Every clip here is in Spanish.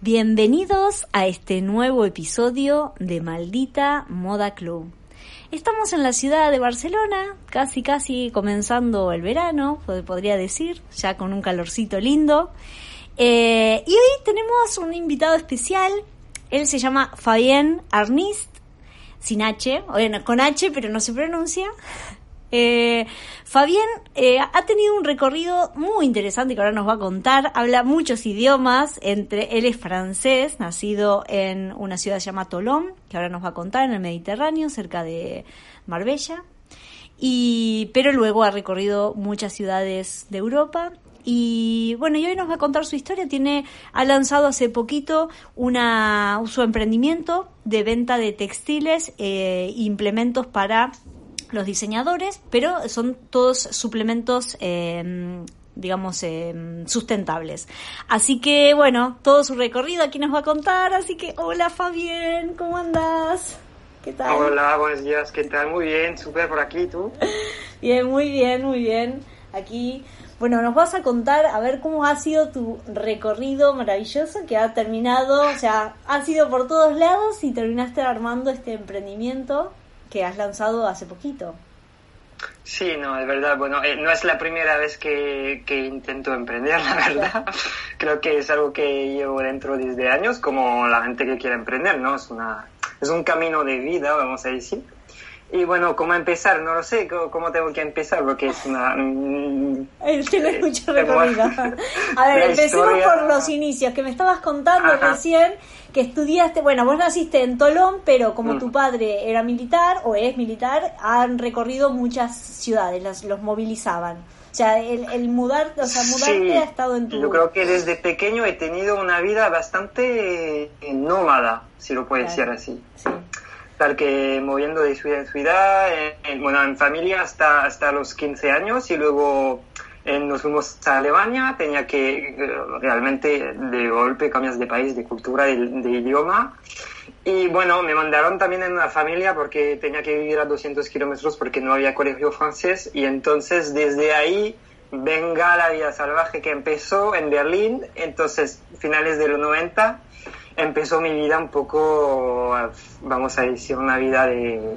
Bienvenidos a este nuevo episodio de Maldita Moda Club. Estamos en la ciudad de Barcelona, casi casi comenzando el verano, podría decir, ya con un calorcito lindo. Eh, y hoy tenemos un invitado especial, él se llama Fabien Arnist, sin H, bueno, con H pero no se pronuncia. Eh, Fabián eh, ha tenido un recorrido muy interesante que ahora nos va a contar. Habla muchos idiomas, entre él es francés, nacido en una ciudad llamada Tolón, que ahora nos va a contar en el Mediterráneo, cerca de Marbella. Y, pero luego ha recorrido muchas ciudades de Europa y bueno, y hoy nos va a contar su historia. Tiene, ha lanzado hace poquito una, su emprendimiento de venta de textiles e implementos para los diseñadores, pero son todos suplementos em, digamos, em, sustentables. Así que, bueno, todo su recorrido aquí nos va a contar. Así que, hola Fabien, ¿cómo andas? ¿Qué tal? Hola, buenos días, ¿qué tal? Muy bien, súper por aquí, ¿tú? bien, muy bien, muy bien. Aquí, bueno, nos vas a contar a ver cómo ha sido tu recorrido maravilloso que ha terminado, o sea, ha sido por todos lados y terminaste armando este emprendimiento que has lanzado hace poquito. Sí, no, es verdad. Bueno, eh, no es la primera vez que, que, intento emprender, la verdad. Creo que es algo que llevo dentro desde años, como la gente que quiere emprender, ¿no? Es, una, es un camino de vida, vamos a decir. Y bueno, ¿cómo empezar? No lo sé, ¿cómo, tengo que empezar? Porque es una... Tiene eh, mucho recorrido. A ver, empecemos por los inicios, que me estabas contando recién que estudiaste, bueno, vos naciste en Tolón, pero como mm. tu padre era militar o es militar, han recorrido muchas ciudades, los, los movilizaban. O sea, el, mudar, o sea, mudarte ha estado en tu... Yo creo que desde pequeño he tenido una vida bastante eh, nómada, si lo puede decir así. Sí estar que moviendo de ciudad en ciudad, en, bueno, en familia hasta, hasta los 15 años y luego eh, nos fuimos a Alemania, tenía que eh, realmente de golpe cambias de país, de cultura, de, idioma. Y bueno, me mandaron también en una familia porque tenía que vivir a 200 kilómetros porque no había colegio francés. Y entonces desde ahí venga la vida salvaje que empezó en Berlín, entonces finales de los 90 empezó mi vida un poco, vamos a decir, una vida de,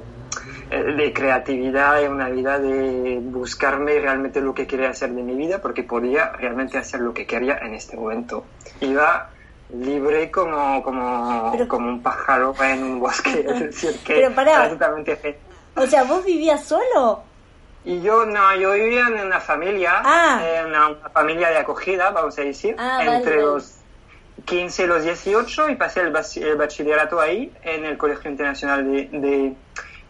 de creatividad y una vida de buscarme realmente lo que quería hacer de mi vida, porque podía realmente hacer lo que quería en este momento. Iba libre como, como, como un pájaro en un bosque, es decir, que Pero para, totalmente O sea, ¿vos vivías solo? Y yo no, yo vivía en una familia, ah. en una, familia de acogida, vamos a decir, ah, entre los 15 los 18 y pasé el, bachillerato ahí en el Colegio Internacional de,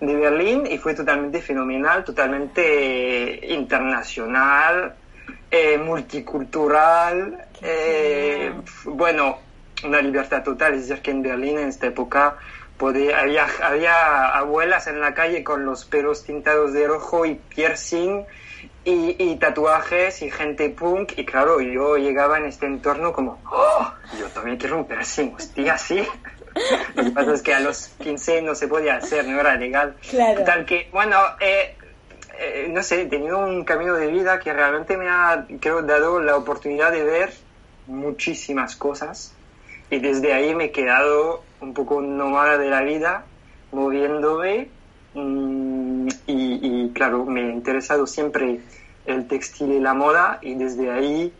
de, Berlín y fue totalmente fenomenal, totalmente internacional, eh, multicultural, eh, bueno, una libertad total, es decir, que en Berlín en esta época podía, había, había abuelas en la calle con los pelos tintados de rojo y piercing y, tatuajes y gente punk y claro, yo llegaba en este entorno como, oh, yo también quiero un piercing, hostia, sí. Lo que pasa es que a los 15 no se podía hacer, no era legal. Claro. Tal que, bueno, eh, eh, no sé, he tenido un camino de vida que realmente me ha, creo, dado la oportunidad de ver muchísimas cosas y desde ahí me he quedado un poco nómada de la vida, moviéndome Mm, y, claro, me ha interesado siempre el textil y la moda y desde ahí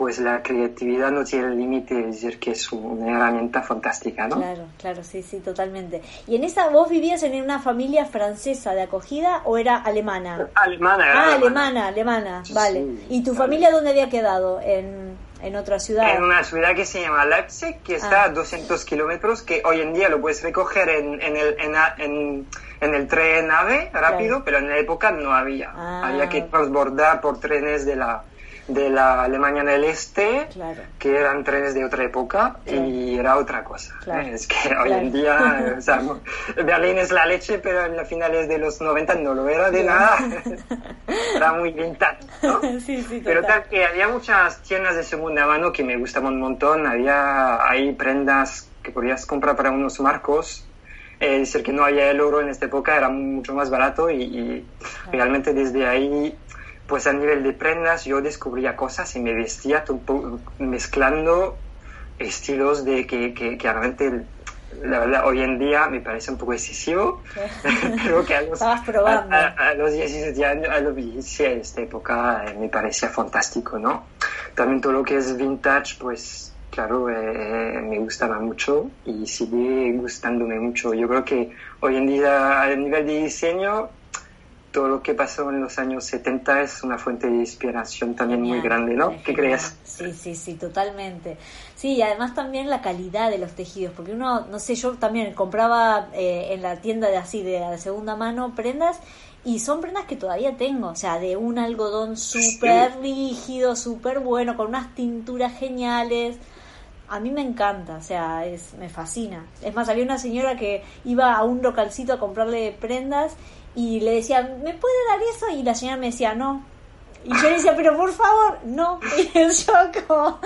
pues la creatividad no tiene límite, es decir, que es una herramienta fantástica, ¿no? Claro, claro, sí, sí, totalmente. ¿Y en esa vos vivías en una familia francesa de acogida o era alemana? Alemana. ah, alemana, alemana, vale. ¿Y tu familia dónde había quedado? En, en otra ciudad. En una ciudad que se llama Leipzig, que está ah. a 200 kilómetros, que hoy en día lo puedes recoger en, en el, en, en, el tren AVE rápido, pero en la época no había. Ah. Había que transbordar por trenes de la, de la Alemania del Este, que eran trenes de otra época y era otra cosa. ¿eh? Es que hoy en día, Berlín es la leche, pero en las finales de los 90 no lo era de nada. era muy vintage, ¿no? pero tal que había muchas tiendas de segunda mano que me gustaban un montón. Había ahí prendas que podías comprar para unos marcos. Es decir, que no había el oro en esta época, era mucho más barato y, y realmente desde ahí pues a nivel de prendas yo descubría cosas y me vestía mezclando estilos de que, que, realmente la verdad hoy en día me parece un poco excesivo creo que a los, a, los 17 años a los 16 de esta época eh, me parecía fantástico no también todo lo que es vintage pues claro eh, me gustaba mucho y sigue gustándome mucho yo creo que hoy en día a nivel de diseño todo lo que pasó en los años 70 es una fuente de inspiración también muy grande, ¿no? ¿Qué crees? Sí, sí, sí, totalmente. Sí, y además también la calidad de los tejidos, porque uno, no sé, yo también compraba eh, en la tienda de así, de, segunda mano, prendas, y son prendas que todavía tengo, o sea, de un algodón súper rígido, súper bueno, con unas tinturas geniales. A mí me encanta, o sea, es, me fascina. Es más, había una señora que iba a un localcito a comprarle prendas y le decía, ¿me puede dar eso? Y la señora me decía, no. Y yo le decía, pero por favor, no. Y yo como...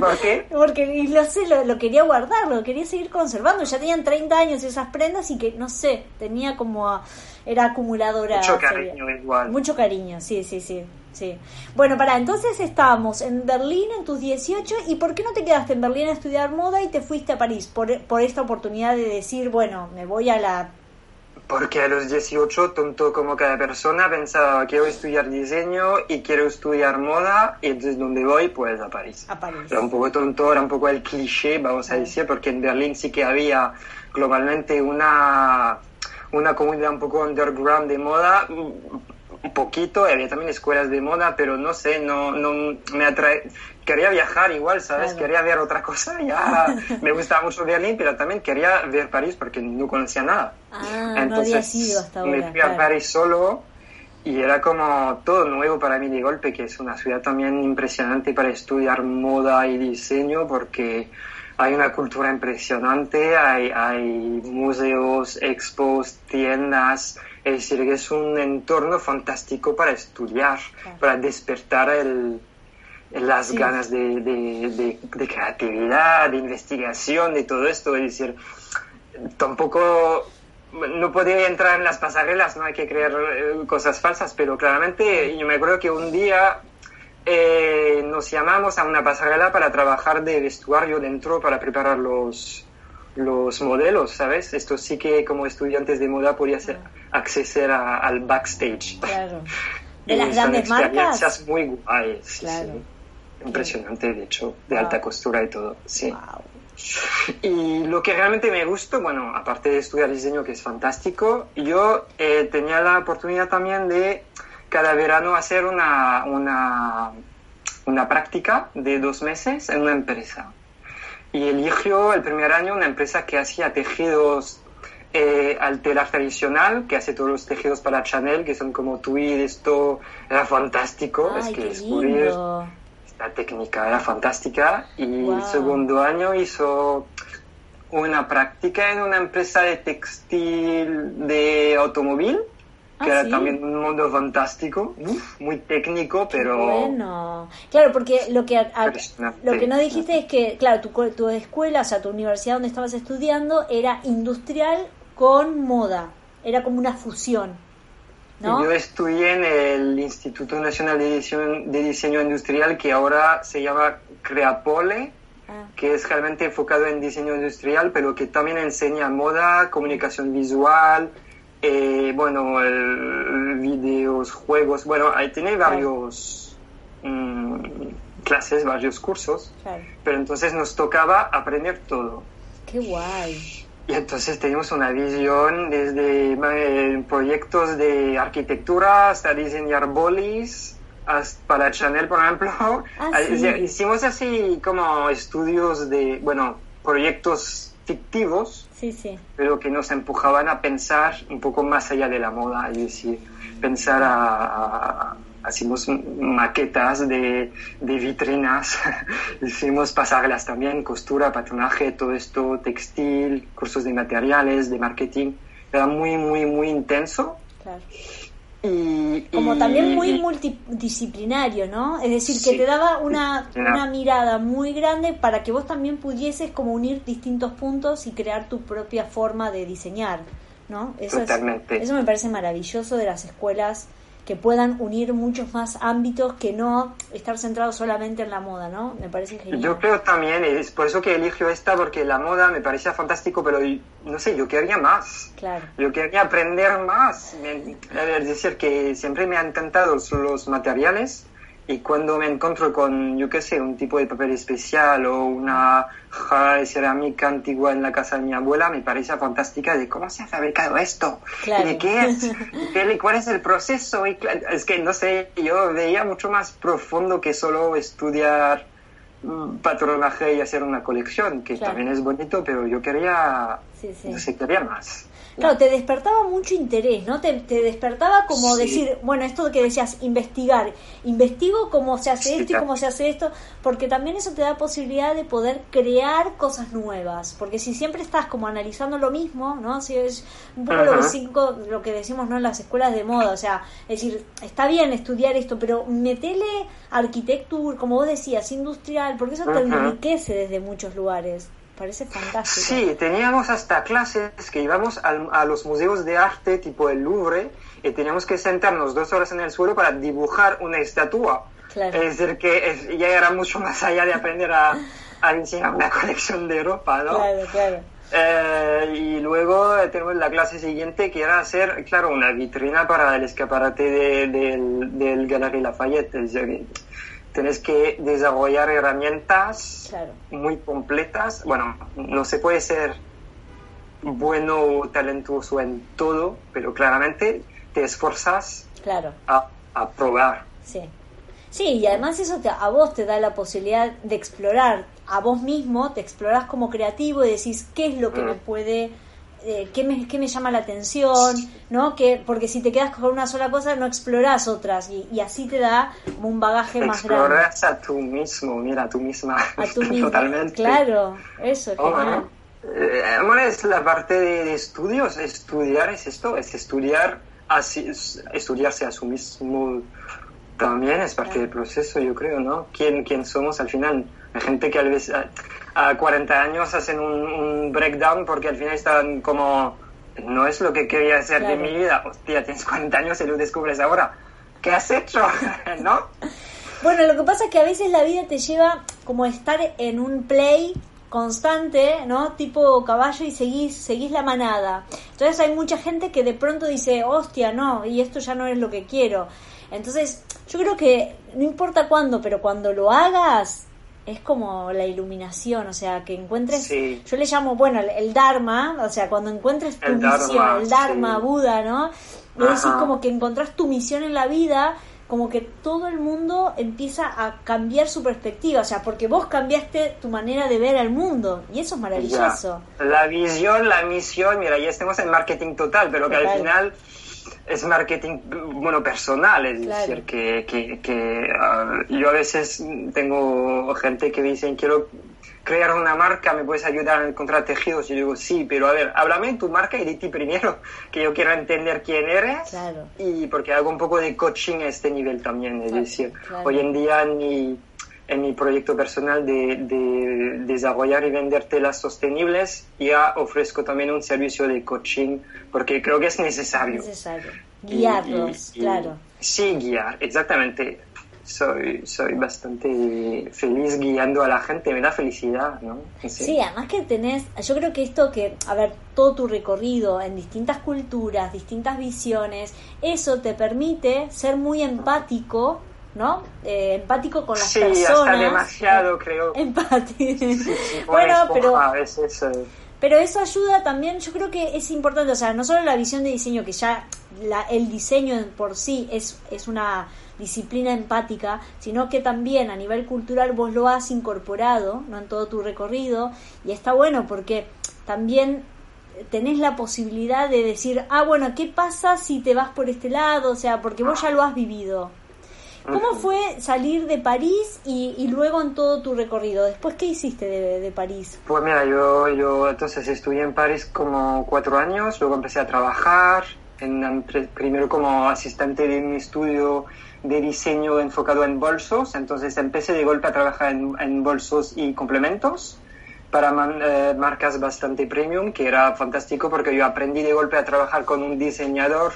¿Por qué? Porque, y lo sé, lo, quería guardar, lo quería seguir conservando. Ya tenían 30 años esas prendas y que, no sé, tenía como... Era acumuladora. Mucho cariño igual. Mucho cariño, sí, sí, sí. Sí. Bueno, para entonces estábamos en Berlín en tus 18 y ¿por qué no te quedaste en Berlín a estudiar moda y te fuiste a París? Por, por esta oportunidad de decir, bueno, me voy a la porque a los 18, tonto como cada persona, pensaba, quiero estudiar diseño y quiero estudiar moda, y entonces ¿dónde voy? Pues a París. A París. Era un poco tonto, era un poco el cliché, vamos a decir, porque en Berlín sí que había globalmente una, una comunidad un poco underground de moda, un poquito, había también escuelas de moda, pero no sé, no, no me atrae, quería viajar igual, ¿sabes? Quería ver otra cosa, ya me gustaba mucho Berlín, pero también quería ver París porque no conocía nada. Ah, Entonces no hasta ahora, me fui a París solo y era como todo nuevo para mí de golpe, que es una ciudad también impresionante para estudiar moda y diseño porque hay una cultura impresionante, hay, hay museos, expos, tiendas, es decir, que es un entorno fantástico para estudiar, para despertar el, las ganas de, de, de, creatividad, de investigación, de todo esto. Es decir, tampoco no podía entrar en las pasarelas, no hay que creer eh, cosas falsas, pero claramente yo me acuerdo que un día eh, nos llamamos a una pasarela para trabajar de vestuario dentro para preparar los, los modelos, ¿sabes? Esto sí que como estudiantes de moda podía ser, acceder al backstage. Claro. De las grandes marcas. muy guays. Claro impresionante, de hecho, de alta costura y todo. Sí. Y lo que realmente me gustó, bueno, aparte de estudiar diseño, que es fantástico, yo eh, tenía la oportunidad también de cada verano hacer una, una, una práctica de dos meses en una empresa. Y eligió el primer año una empresa que hacía tejidos eh, al telar tradicional, que hace todos los tejidos para Chanel, que son como tweed, esto era fantástico. es que descubrir la técnica era fantástica y el segundo año hizo una práctica en una empresa de textil de automóvil que ah, era también un mundo fantástico, muy técnico, pero... Bueno, claro, porque lo que, lo que no dijiste es que, claro, tu, tu escuela, o sea, tu universidad donde estabas estudiando era industrial con moda, era como una fusión. Yo estudié en el Instituto Nacional de Diseño, Industrial, que ahora se llama Creapole, ah. que es realmente enfocado en diseño industrial, pero que también enseña moda, comunicación visual, eh, bueno, videos, juegos, bueno, ahí tiene varios mm, clases, varios cursos, pero entonces nos tocaba aprender todo. ¡Qué guay! Y entonces tenemos una visión desde eh, proyectos de arquitectura hasta diseñar bolis, hasta para Chanel, por ejemplo. Ah, hicimos así como estudios de, bueno, proyectos fictivos, sí, sí. pero que nos empujaban a pensar un poco más allá de la moda, es decir, pensar a, hicimos maquetas de, de vitrinas, hicimos pasarlas también, costura, patronaje, todo esto, textil, cursos de materiales, de marketing. Era muy, muy, muy intenso. Y, Como también muy multidisciplinario, ¿no? Es decir, que te daba una, una mirada muy grande para que vos también pudieses como unir distintos puntos y crear tu propia forma de diseñar, ¿no? Eso Totalmente. eso me parece maravilloso de las escuelas que puedan unir muchos más ámbitos que no estar centrados solamente en la moda, ¿no? Me parece genial. Yo creo también, es por eso que elijo esta, porque la moda me parecía fantástico, pero no sé, yo quería más. Claro. Yo quería aprender más. Es decir, que siempre me han encantado los materiales y cuando me encuentro con, yo qué sé, un tipo de papel especial o una jarra de cerámica antigua en la casa de mi abuela, me parece fantástica de cómo se ha fabricado esto, de qué es, cuál es el proceso. Y es que, no sé, yo veía mucho más profundo que solo estudiar mm, patronaje y hacer una colección, que también es bonito, pero yo quería, no sé, quería más. Claro, te despertaba mucho interés, ¿no? Te, despertaba como decir, bueno, esto que decías, investigar. Investigo cómo se hace esto y cómo se hace esto, porque también eso te da posibilidad de poder crear cosas nuevas. Porque si siempre estás como analizando lo mismo, ¿no? Si es un poco lo, que cinco, lo que decimos, ¿no? En las escuelas de moda, o sea, es decir, está bien estudiar esto, pero metele arquitectura, como vos decías, industrial, porque eso te enriquece desde muchos lugares parece fantástico. Sí, teníamos hasta clases que íbamos a los museos de arte tipo el Louvre y teníamos que sentarnos dos horas en el suelo para dibujar una estatua. Es decir, que ya era mucho más allá de aprender a, a diseñar una colección de ropa, ¿no? Claro, claro. Eh, y luego tenemos la clase siguiente que era hacer, claro, una vitrina para el escaparate del, del Galerie Lafayette. Es decir, tienes que desarrollar herramientas muy completas. Bueno, no se puede ser bueno o talentoso en todo, pero claramente te esfuerzas claro. a, probar. Sí. Sí, y además eso te, a vos te da la posibilidad de explorar a vos mismo, te exploras como creativo y decís qué es lo que me mm. puede eh, qué, me, qué me llama la atención, ¿no? Que, porque si te quedas con una sola cosa no exploras otras y, así te da como un bagaje más grande. Exploras a tú mismo, mira, a tú misma. A tú mismo. Totalmente. Claro, eso, oh, genial. Eh, es la parte de, estudios, estudiar es esto, es estudiar, así, estudiarse a sí mismo también es parte del proceso, yo creo, ¿no? ¿Quién, quién somos al final? Hay gente que a veces a 40 años hacen un, breakdown porque al final están como, no es lo que quería hacer de mi vida. Hostia, tienes 40 años y lo descubres ahora. ¿Qué has hecho? ¿No? Bueno, lo que pasa es que a veces la vida te lleva como a estar en un play constante, ¿no? Tipo caballo y seguís, seguís la manada. Entonces hay mucha gente que de pronto dice, hostia, no, y esto ya no es lo que quiero. Entonces, yo creo que no importa cuándo, pero cuando lo hagas, es como la iluminación, o sea, que encuentres, yo le llamo, bueno, el, Dharma, o sea, cuando encuentres tu misión, el Dharma, Buda, ¿no? Es decir, como que encontrás tu misión en la vida, como que todo el mundo empieza a cambiar su perspectiva, o sea, porque vos cambiaste tu manera de ver al mundo, y eso es maravilloso. La visión, la misión, mira, ya estamos en marketing total, pero que al final es marketing, bueno, personal, es decir, que, que, que ah, yo a veces tengo gente que me dicen, quiero crear una marca, ¿me puedes ayudar a encontrar tejidos? Y yo digo, sí, pero a ver, háblame de tu marca y de ti primero, que yo quiero entender quién eres. Y porque hago un poco de coaching a este nivel también, es decir, hoy en día ni en mi proyecto personal de, de, desarrollar y vender telas sostenibles, ya ofrezco también un servicio de coaching porque creo que es necesario. Necesario. Guiarlos, claro. Sí, guiar, exactamente. Soy, soy bastante feliz guiando a la gente, me da felicidad, ¿no? Sí. además que tenés, yo creo que esto que, a ver, todo tu recorrido en distintas culturas, distintas visiones, eso te permite ser muy empático ¿no? Eh, empático con las sí, personas. Hasta demasiado, creo. Empático. bueno, pero. Pero eso ayuda también, yo creo que es importante, o sea, no solo la visión de diseño, que ya la, el diseño por sí es, es una disciplina empática, sino que también a nivel cultural vos lo has incorporado ¿no? en todo tu recorrido y está bueno porque también tenés la posibilidad de decir, ah, bueno, ¿qué pasa si te vas por este lado? O sea, porque vos ya lo has vivido. ¿Cómo fue salir de París y, luego en todo tu recorrido? Después, ¿qué hiciste de, París? Pues mira, yo, yo entonces estudié en París como cuatro años, luego empecé a trabajar, en, primero como asistente de un estudio de diseño enfocado en bolsos, entonces empecé de golpe a trabajar en, bolsos y complementos para eh, marcas bastante premium, que era fantástico porque yo aprendí de golpe a trabajar con un diseñador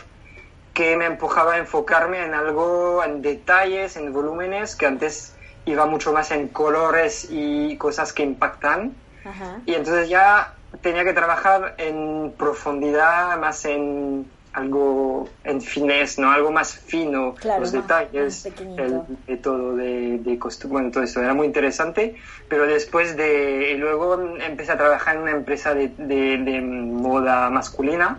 que me empujaba a enfocarme en algo, en detalles, en volúmenes, que antes iba mucho más en colores y cosas que impactan. Y entonces ya tenía que trabajar en profundidad, más en algo en finés, ¿no? Algo más fino, los detalles, el método de, de costumbre, bueno, todo eso era muy interesante, pero después de, y luego empecé a trabajar en una empresa de, de, moda masculina,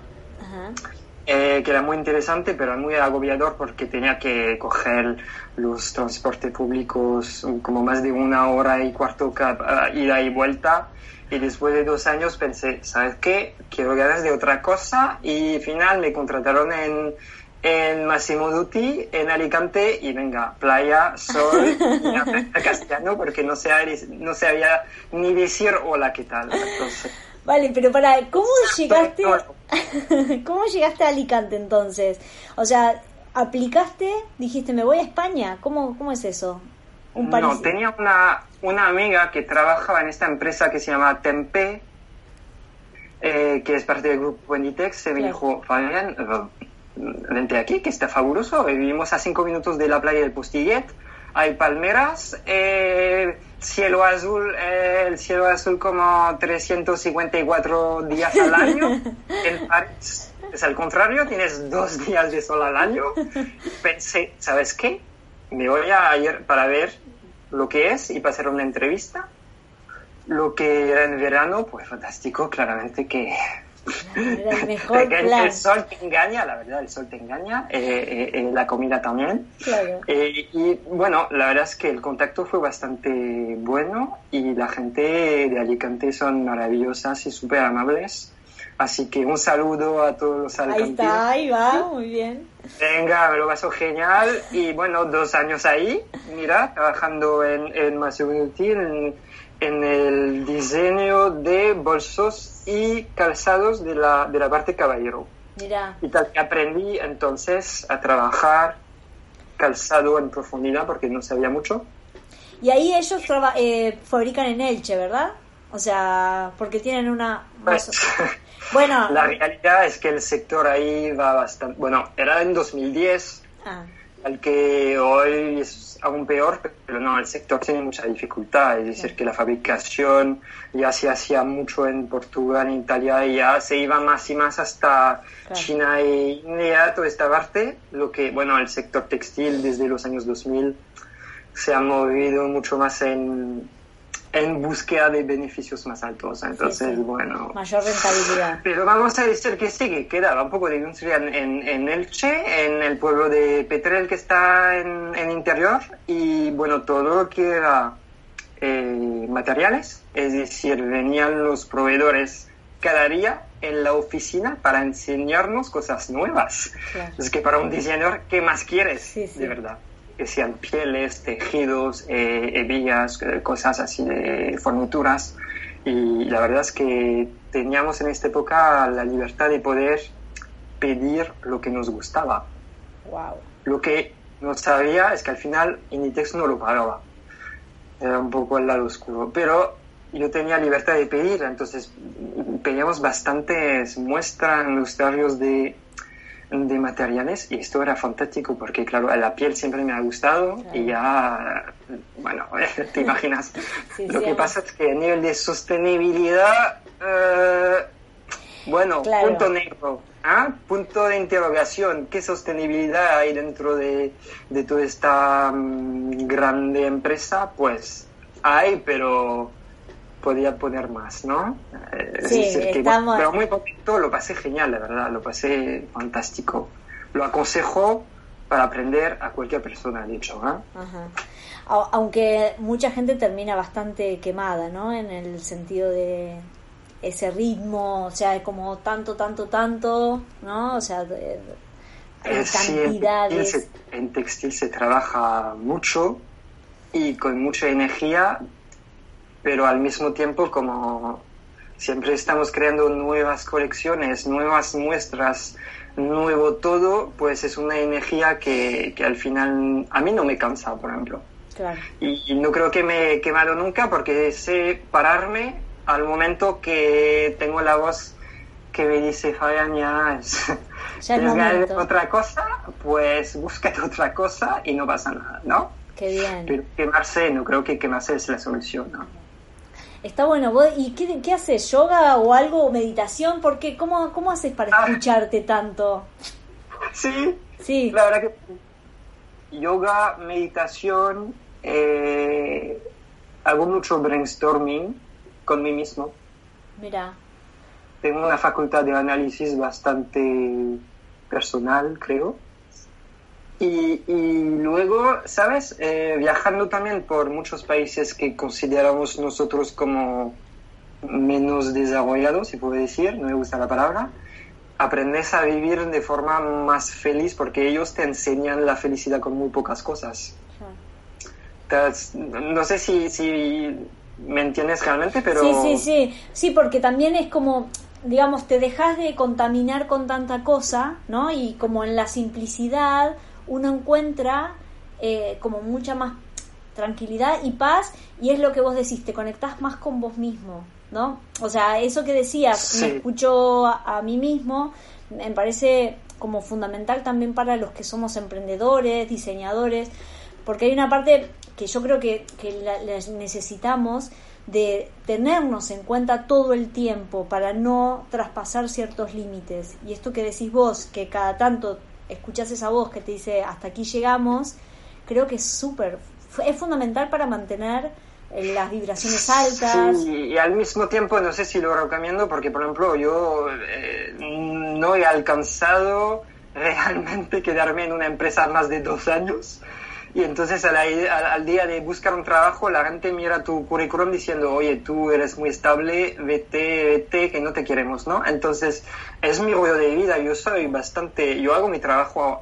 eh, que era muy interesante, pero muy agobiador porque tenía que coger los transportes públicos como más de una hora y cuarto cada ida y vuelta. Y después de dos años pensé, ¿sabes qué? Quiero ganas de otra cosa. Y al final me contrataron en, en Massimo Dutti, en Alicante, y venga, playa, sol, y castellano, porque no, no sabía ni decir hola, ¿qué tal? Entonces, Vale, pero para, ¿cómo llegaste? ¿Cómo llegaste a Alicante entonces? O sea, aplicaste, dijiste, me voy a España. ¿Cómo, cómo es eso? Un no, tenía una, una amiga que trabajaba en esta empresa que se llama Tempe, eh, que es parte del grupo Inditex, se me dijo, Fabián, eh, vente aquí, que está fabuloso. Vivimos a cinco minutos de la playa del Postillet, hay palmeras, eh, cielo azul, eh, el cielo azul como 354 días al año. En París es al contrario, tienes dos días de sol al año. Pensé, ¿sabes qué? Me voy a ir para ver lo que es y para hacer una entrevista. Lo que era en verano, pues fantástico, claramente que el, sol te engaña, la verdad, el sol te engaña, eh, eh, la comida también. Eh, y bueno, la verdad es que el contacto fue bastante bueno y la gente de Alicante son maravillosas y súper amables. Así que un saludo a todos los alicantinos. Ahí está, ahí va, muy bien. Venga, me lo paso genial. Y bueno, dos años ahí, mira, trabajando en, en en, en el diseño de bolsos y calzados de la, de la parte caballero. Mira. Y tal que aprendí entonces a trabajar calzado en profundidad porque no sabía mucho. Y ahí ellos eh, fabrican en Elche, ¿verdad? O sea, porque tienen una... Pues, bueno, la realidad es que el sector ahí va bastante... Bueno, era en 2010. Ah al que hoy es aún peor, pero no, el sector tiene mucha dificultad, es decir, que la fabricación ya se hacía mucho en Portugal, en Italia, y ya se iba más y más hasta China e India, toda esta parte, lo que, bueno, el sector textil desde los años 2000 se ha movido mucho más en, en búsqueda de beneficios más altos. Entonces, bueno. Mayor rentabilidad. Pero vamos a decir que sí, que quedaba un poco de industria en, en Elche, en el pueblo de Petrel que está en, en interior, y bueno, todo lo que era eh, materiales, es decir, venían los proveedores cada día en la oficina para enseñarnos cosas nuevas. Es que para un diseñador, ¿qué más quieres? De verdad que sean pieles, tejidos, eh, hebillas, eh, cosas así de fornituras. Y la verdad es que teníamos en esta época la libertad de poder pedir lo que nos gustaba. Wow. Lo que no sabía es que al final Inditex no lo pagaba. Era un poco el lado oscuro. Pero yo tenía libertad de pedir, entonces pedíamos bastantes muestras en los territorios de de materiales y esto era fantástico porque claro la piel siempre me ha gustado y ya bueno te imaginas. Lo que pasa es que a nivel de sostenibilidad eh, bueno punto negro ¿ah? punto de interrogación qué sostenibilidad hay dentro de, de toda esta mm, grande empresa pues hay pero podía poner más, ¿no? Eh, sí, estamos... pero muy poquito, lo pasé genial, la verdad, lo pasé fantástico. Lo aconsejo para aprender a cualquier persona, de hecho. ¿eh? Aunque mucha gente termina bastante quemada, ¿no? En el sentido de ese ritmo, o sea, es como tanto, tanto, tanto, ¿no? O sea, en cantidades. en textil se trabaja mucho y con mucha energía, pero al mismo tiempo como siempre estamos creando nuevas colecciones, nuevas muestras, nuevo todo, pues es una energía que, que al final a mí no me cansa, por ejemplo. Y, no creo que me he quemado nunca porque sé pararme al momento que tengo la voz que me dice, Fabián, ya es, ¿tienes otra cosa? Pues búscate otra cosa y no pasa nada, ¿no? Qué bien. Pero quemarse, no creo que quemarse es la solución, ¿no? Está bueno. ¿Y qué, qué haces? ¿Yoga o algo? ¿Meditación? Porque ¿cómo, cómo haces para ah. escucharte tanto? Sí, sí. La verdad que yoga, meditación, eh, hago mucho brainstorming con mí mismo. Mira. Tengo una facultad de análisis bastante personal, creo. Y, luego, ¿sabes? Eh, viajando también por muchos países que consideramos nosotros como menos desarrollados, si puedo decir, no me gusta la palabra, aprendes a vivir de forma más feliz porque ellos te enseñan la felicidad con muy pocas cosas. no sé si, me entiendes realmente, pero... Sí, sí, sí, porque también es como, digamos, te dejas de contaminar con tanta cosa, ¿no? Y como en la simplicidad uno encuentra eh, como mucha más tranquilidad y paz y es lo que vos decís, te conectás más con vos mismo, ¿no? O sea, eso que decías, me escucho a, mí mismo, me parece como fundamental también para los que somos emprendedores, diseñadores, porque hay una parte que yo creo que, que la, necesitamos de tenernos en cuenta todo el tiempo para no traspasar ciertos límites. Y esto que decís vos, que cada tanto escuchas esa voz que te dice hasta aquí llegamos, creo que es súper, es fundamental para mantener eh, las vibraciones altas. y al mismo tiempo no sé si lo recomiendo porque, por ejemplo, yo eh, no he alcanzado realmente quedarme en una empresa más de dos años. Y entonces al, al, día de buscar un trabajo, la gente mira tu currículum diciendo, oye, tú eres muy estable, vete, vete, que no te queremos, ¿no? Entonces es mi rollo de vida, yo soy bastante, yo hago mi trabajo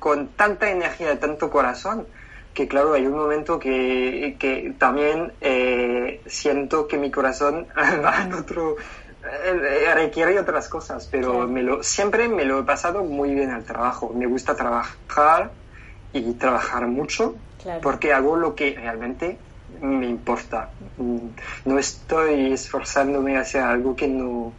con tanta energía, tanto corazón, que claro, hay un momento que, que también eh, siento que mi corazón va en otro, eh, requiere otras cosas, pero me lo, siempre me lo he pasado muy bien al trabajo. Me gusta trabajar, y trabajar mucho porque hago lo que realmente me importa. No estoy esforzándome hacia algo que no,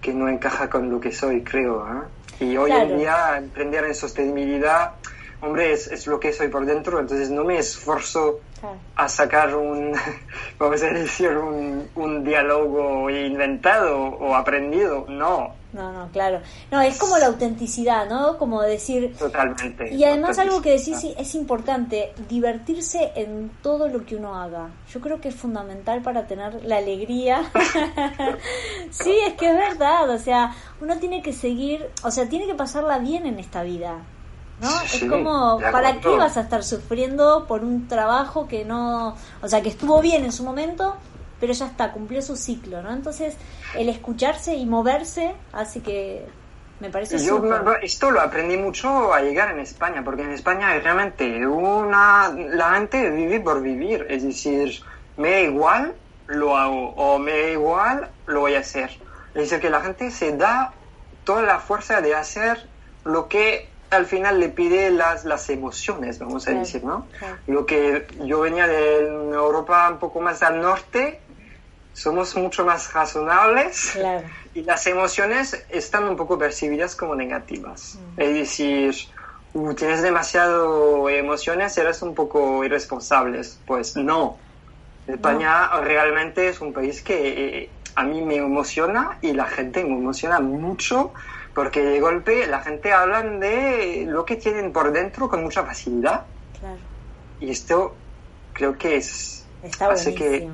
que no encaja con lo que soy, creo. ¿eh? Y hoy en día emprender en sostenibilidad, hombre, es, es, lo que soy por dentro, entonces no me esfuerzo a sacar un, vamos a decir, un, un diálogo inventado o aprendido, no, no, no, claro. No, es como la autenticidad, ¿no? Como decir... Totalmente. Y además algo que decís es importante, divertirse en todo lo que uno haga. Yo creo que es fundamental para tener la alegría. sí, es que es verdad, o sea, uno tiene que seguir, o sea, tiene que pasarla bien en esta vida. ¿No? es como, ¿para qué vas a estar sufriendo por un trabajo que no, o sea, que estuvo bien en su momento, pero ya está, cumplió su ciclo, ¿no? Entonces, el escucharse y moverse hace que me parece Yo esto lo aprendí mucho a llegar en España, porque en España realmente una, la gente vive por vivir, es decir, me da igual, lo hago, o me da igual, lo voy a hacer. Es decir, que la gente se da toda la fuerza de hacer lo que al final le pide las, las emociones, vamos a decir, ¿no? Lo que yo venía de Europa un poco más al norte, somos mucho más razonables y las emociones están un poco percibidas como negativas. Mm. Es decir, uh, tienes demasiado emociones, eres un poco irresponsable. Pues no. España realmente es un país que eh, a mí me emociona y la gente me emociona mucho porque de golpe la gente habla de lo que tienen por dentro con mucha facilidad. Y esto creo que es Está hace que,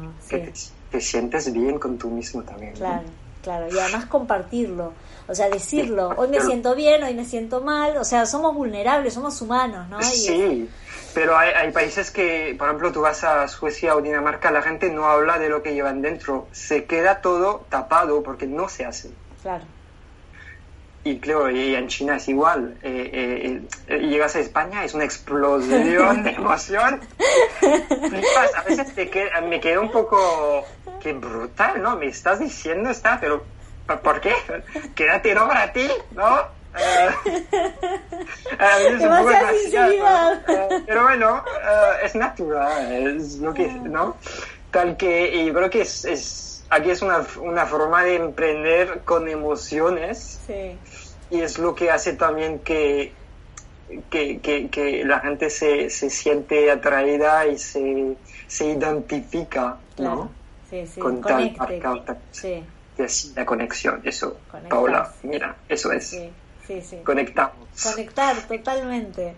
te sientes bien con tú mismo también. Claro, claro, y además compartirlo, o sea, decirlo, hoy me siento bien, hoy me siento mal, o sea, somos vulnerables, somos humanos, ¿no? sí, pero hay, hay, países que, por ejemplo, tú vas a Suecia o Dinamarca, la gente no habla de lo que llevan dentro, se queda todo tapado porque no se hace. Claro. Y claro, y en China es igual. Eh, eh, llegas a España, es una explosión de emoción. a veces me quedo un poco... Qué brutal, ¿no? Me estás diciendo esta, pero ¿por qué? Quédate no para ti, ¿no? Eh, pero bueno, es natural, es lo que, ¿no? Tal que, y yo creo que es, es aquí es una, una forma de emprender con emociones. Sí y es lo que hace también que, que, que, la gente se, se, siente atraída y se, se identifica ¿no? sí, sí. con tal marca. Sí. la conexión, eso, Paula, mira, eso es. Sí, sí, Conectamos. Conectar, totalmente.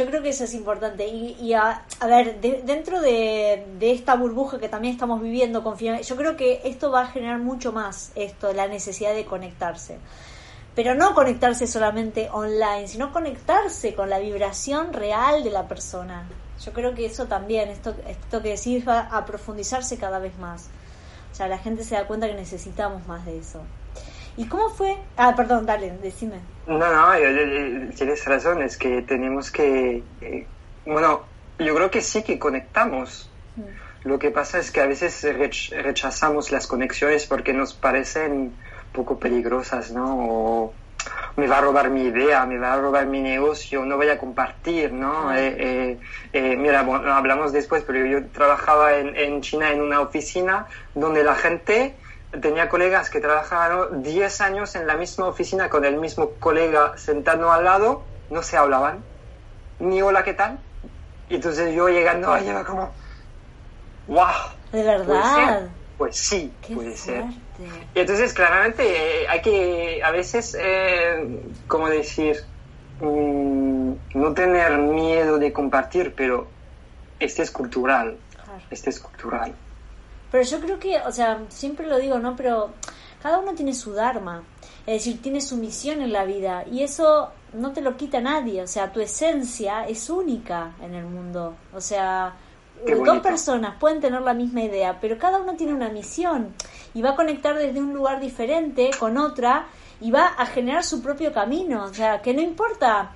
Yo creo que eso es importante. Y, y a, a, ver, dentro de, de, esta burbuja que también estamos viviendo, yo creo que esto va a generar mucho más esto, la necesidad de conectarse pero no conectarse solamente online, sino conectarse con la vibración real de la persona. Yo creo que eso también, esto, esto que decís va a profundizarse cada vez más. O sea, la gente se da cuenta que necesitamos más de eso. ¿Y cómo fue? Ah, perdón, dale, decime. No, no, tienes razón, es que tenemos que... Eh, bueno, yo creo que sí que conectamos. Mm. Lo que pasa es que a veces rechazamos las conexiones porque nos parecen poco peligrosas, ¿no? O me va a robar mi idea, me va a robar mi negocio, no voy a compartir, ¿no? Eh, eh, eh, mira, bueno, hablamos después, pero yo trabajaba en, en, China en una oficina donde la gente tenía colegas que trabajaban 10 años en la misma oficina con el mismo colega sentado al lado, no se hablaban, ni hola, ¿qué tal? Y entonces yo llegando ahí era como, ¡wow! ¿De verdad? Pues sí, puede ser. Y entonces claramente eh, hay que a veces, eh, como decir, mm, no tener miedo de compartir, pero este es cultural. Este es cultural. Pero yo creo que, o sea, siempre lo digo, ¿no? Pero cada uno tiene su dharma, es decir, tiene su misión en la vida y eso no te lo quita nadie, o sea, tu esencia es única en el mundo, o sea, dos personas pueden tener la misma idea, pero cada uno tiene una misión y va a conectar desde un lugar diferente con otra y va a generar su propio camino. O sea, que no importa,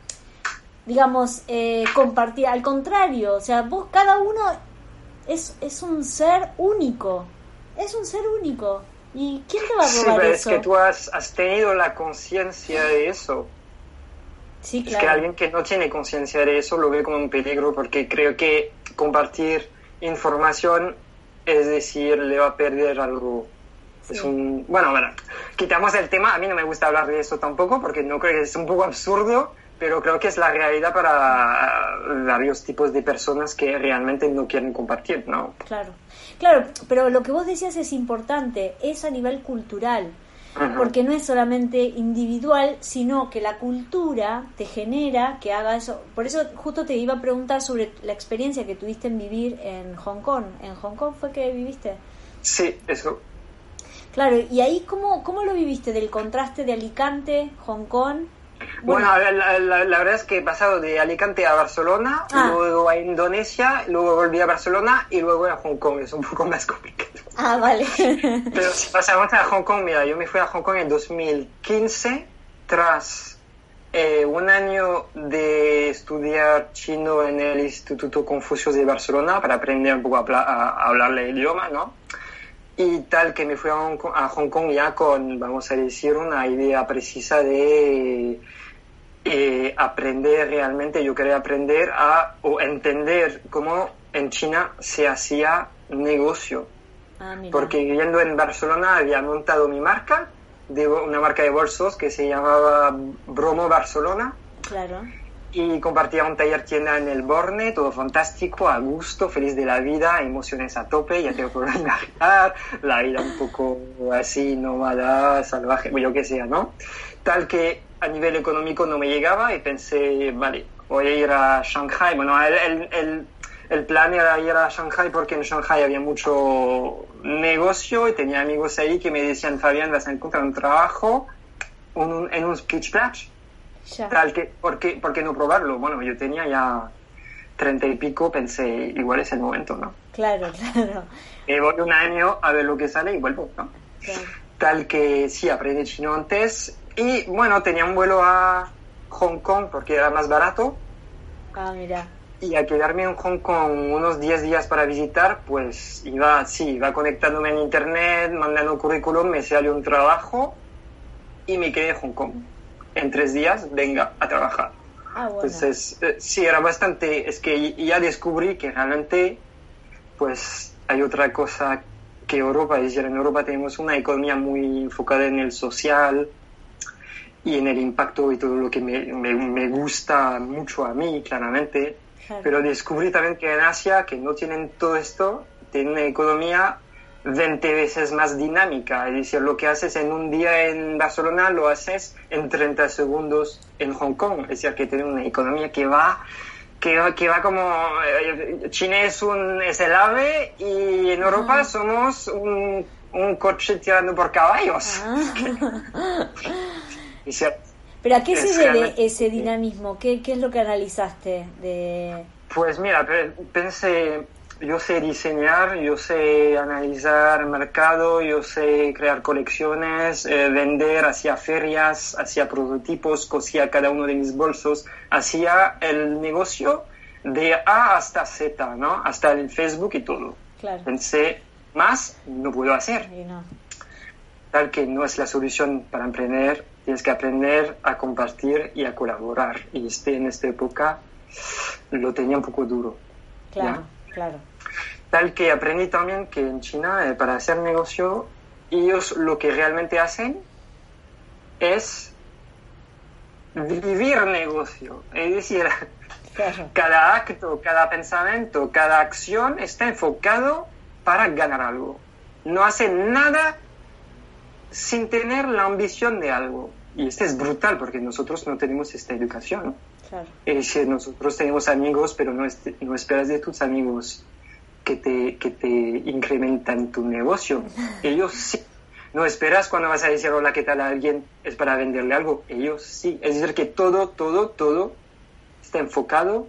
digamos, eh, compartir, al contrario, o sea, vos cada uno es, es un ser único, es un ser único. ¿Y quién te va a robar sí, eso? Es que tú has, has tenido la conciencia de eso. Sí, claro. Es que alguien que no tiene conciencia de eso lo ve como un peligro porque creo que compartir información es decir, le va a perder algo. Es un, bueno, bueno, quitamos el tema, a mí no me gusta hablar de eso tampoco porque no creo que es un poco absurdo, pero creo que es la realidad para varios tipos de personas que realmente no quieren compartir, ¿no? Claro, claro, pero lo que vos decías es importante, es a nivel cultural porque no es solamente individual, sino que la cultura te genera que haga eso. Por eso justo te iba a preguntar sobre la experiencia que tuviste en vivir en Hong Kong. ¿En Hong Kong fue que viviste? Sí, eso. Claro, ¿y ahí cómo, cómo lo viviste? Del contraste de Alicante, Hong Kong bueno, la, verdad es que he pasado de Alicante a Barcelona, ah. luego a Indonesia, luego volví a Barcelona y luego a Hong Kong. Es un poco más complicado. Ah, vale. Pero si pasamos a Hong Kong, mira, yo me fui a Hong Kong en 2015 tras eh, un año de estudiar chino en el Instituto Confucio de Barcelona para aprender un poco a, hablar el idioma, ¿no? Y tal que me fui a Hong, Kong, ya con, vamos a decir, una idea precisa de eh, aprender realmente, yo quería aprender a o entender cómo en China se hacía negocio. Ah, Porque viviendo en Barcelona había montado mi marca, de, una marca de bolsos que se llamaba Bromo Barcelona. Claro y compartía un taller tienda en el Borne, todo fantástico, a gusto, feliz de la vida, emociones a tope, ya tengo que imaginar, la vida un poco así, nómada, salvaje, yo que sea, ¿no? Tal que a nivel económico no me llegaba y pensé, vale, voy a ir a Shanghai. Bueno, el, el, el plan era ir a Shanghai porque en Shanghai había mucho negocio y tenía amigos ahí que me decían, Fabián, vas a encontrar un trabajo en un speech Tal que, ¿por qué, ¿por qué no probarlo? Bueno, yo tenía ya treinta y pico, pensé, igual es el momento, ¿no? Claro, claro. Me voy un año a ver lo que sale y vuelvo, ¿no? Tal que sí, aprendí chino antes, Y bueno, tenía un vuelo a Hong Kong porque era más barato. Ah, mira. Y a quedarme en Hong Kong unos 10 días para visitar, pues iba, sí, iba conectándome en internet, mandando currículum, me salió un trabajo y me quedé en Hong Kong. En tres días, venga a trabajar. Ah, bueno. Entonces, eh, sí, era bastante, es que ya descubrí que realmente, pues hay otra cosa que Europa, es decir, en Europa tenemos una economía muy enfocada en el social, y en el impacto y todo lo que me, me, gusta mucho a mí, claramente. Pero descubrí también que en Asia, que no tienen todo esto, tienen una economía 20 veces más dinámica. Es decir, lo que haces en un día en Barcelona lo haces en 30 segundos en Hong Kong. Es decir, que tienen una economía que va que, que va como eh, China es un es el ave y en Europa somos un, un coche tirando por caballos. Ah. ¿Pero a qué se debe ese dinamismo? ¿Qué, ¿Qué, es lo que analizaste? De... Pues mira, pensé, yo sé diseñar, yo sé analizar el mercado, yo sé crear colecciones, eh, vender, hacía ferias, hacía prototipos, cosía cada uno de mis bolsos, hacía el negocio de A hasta Z, ¿no? Hasta el Facebook y todo. Pensé, más no puedo hacer. Tal que no es la solución para emprender, tienes que aprender a compartir y a colaborar. Y este, en esta época lo tenía un poco duro. Claro, claro. Tal que aprendí también que en China, eh, para hacer negocio, ellos lo que realmente hacen es vivir negocio. Es decir, cada acto, cada pensamiento, cada acción está enfocado para ganar algo. No hacen nada sin tener la ambición de algo. Y esto es brutal porque nosotros no tenemos esta educación. Claro. nosotros tenemos amigos, pero no, no esperas de tus amigos que te, que te incrementan tu negocio. Ellos sí. No esperas cuando vas a decir hola, ¿qué tal a alguien? Es para venderle algo. Ellos sí. Es decir, que todo, todo, todo está enfocado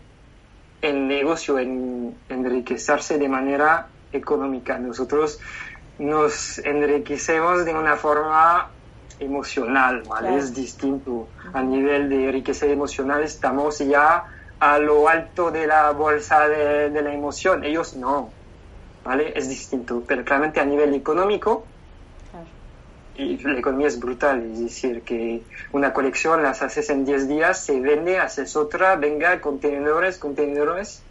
en negocio, en enriquecerse de manera económica. Nosotros nos enriquecemos de una forma emocional, ¿vale? Es distinto. A nivel de riqueza emocional estamos ya a lo alto de la bolsa de, la emoción. Ellos no, ¿vale? Es distinto. Pero claramente a nivel económico, y la economía es brutal, es decir, que una colección las haces en 10 días, se vende, haces otra, venga, contenedores, contenedores,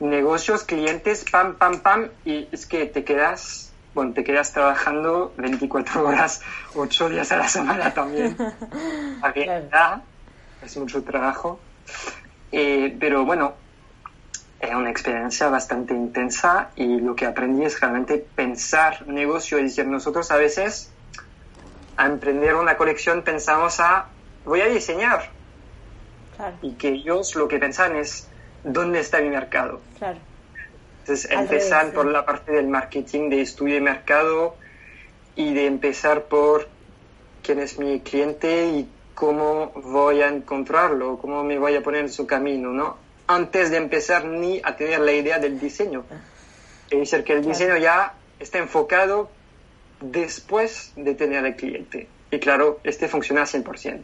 negocios, clientes, pam, pam, pam, y es que te quedas bueno, te quedas trabajando 24 horas, 8 días a la semana también. es mucho trabajo. Eh, pero bueno, es una experiencia bastante intensa y lo que aprendí es realmente pensar negocio. Es decir, nosotros a veces a emprender una colección pensamos a, voy a diseñar. Y que ellos lo que pensan es, ¿dónde está mi mercado? Claro. Entonces, empezar por la parte del marketing, de estudio de mercado y de empezar por quién es mi cliente y cómo voy a encontrarlo, cómo me voy a poner en su camino, ¿no? Antes de empezar ni a tener la idea del diseño. Es decir, que el diseño ya está enfocado después de tener el cliente. Y claro, este funciona 100%.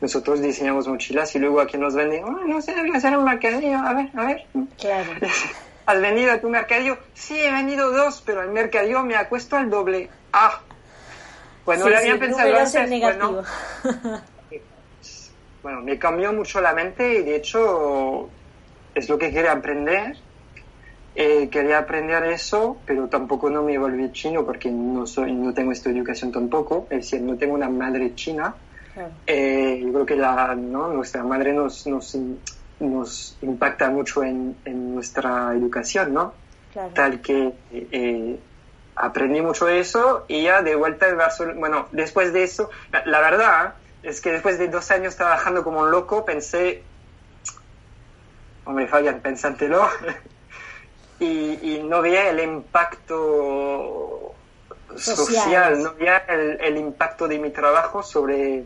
Nosotros diseñamos mochilas y luego a quien nos vende, oh, no sé, voy a hacer un mercadillo, a ver, a ver. Claro. ¿Has venido a tu mercadillo? Sí, he venido dos, pero el mercadillo me ha cuesto al doble. Ah, bueno, sí, le había pensado antes. Bueno, bueno, me cambió mucho la mente y de hecho es lo que quería aprender. Eh, quería aprender eso, pero tampoco no me volví chino porque no soy, no tengo esta educación tampoco. Es decir, no tengo una madre china. Eh, yo creo que la, ¿no? nuestra madre nos, nos nos impacta mucho en, nuestra educación, ¿no? Tal que eh, aprendí mucho de eso y ya de vuelta en Barcelona, bueno, después de eso, la, verdad es que después de dos años trabajando como un loco, pensé, hombre, Fabián, pensántelo, y, no veía el impacto social, no veía el, el impacto de mi trabajo sobre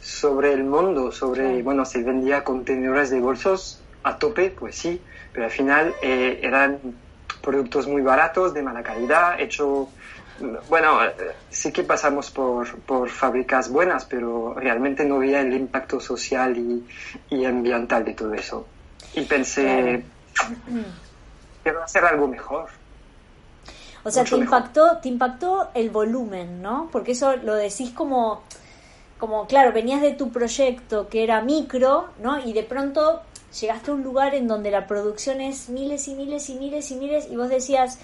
sobre el mundo, sobre, bueno, se vendía contenedores de bolsos a tope, pues sí, pero al final eh, eran productos muy baratos, de mala calidad, hecho bueno, sí que pasamos por, por fábricas buenas, pero realmente no veía el impacto social y, y ambiental de todo eso. Y pensé, quiero hacer algo mejor. O sea, te impactó, te impactó el volumen, ¿no? Porque eso lo decís como, como, claro, venías de tu proyecto que era micro, ¿no? Y de pronto llegaste a un lugar en donde la producción es miles y miles y miles y miles y vos decías,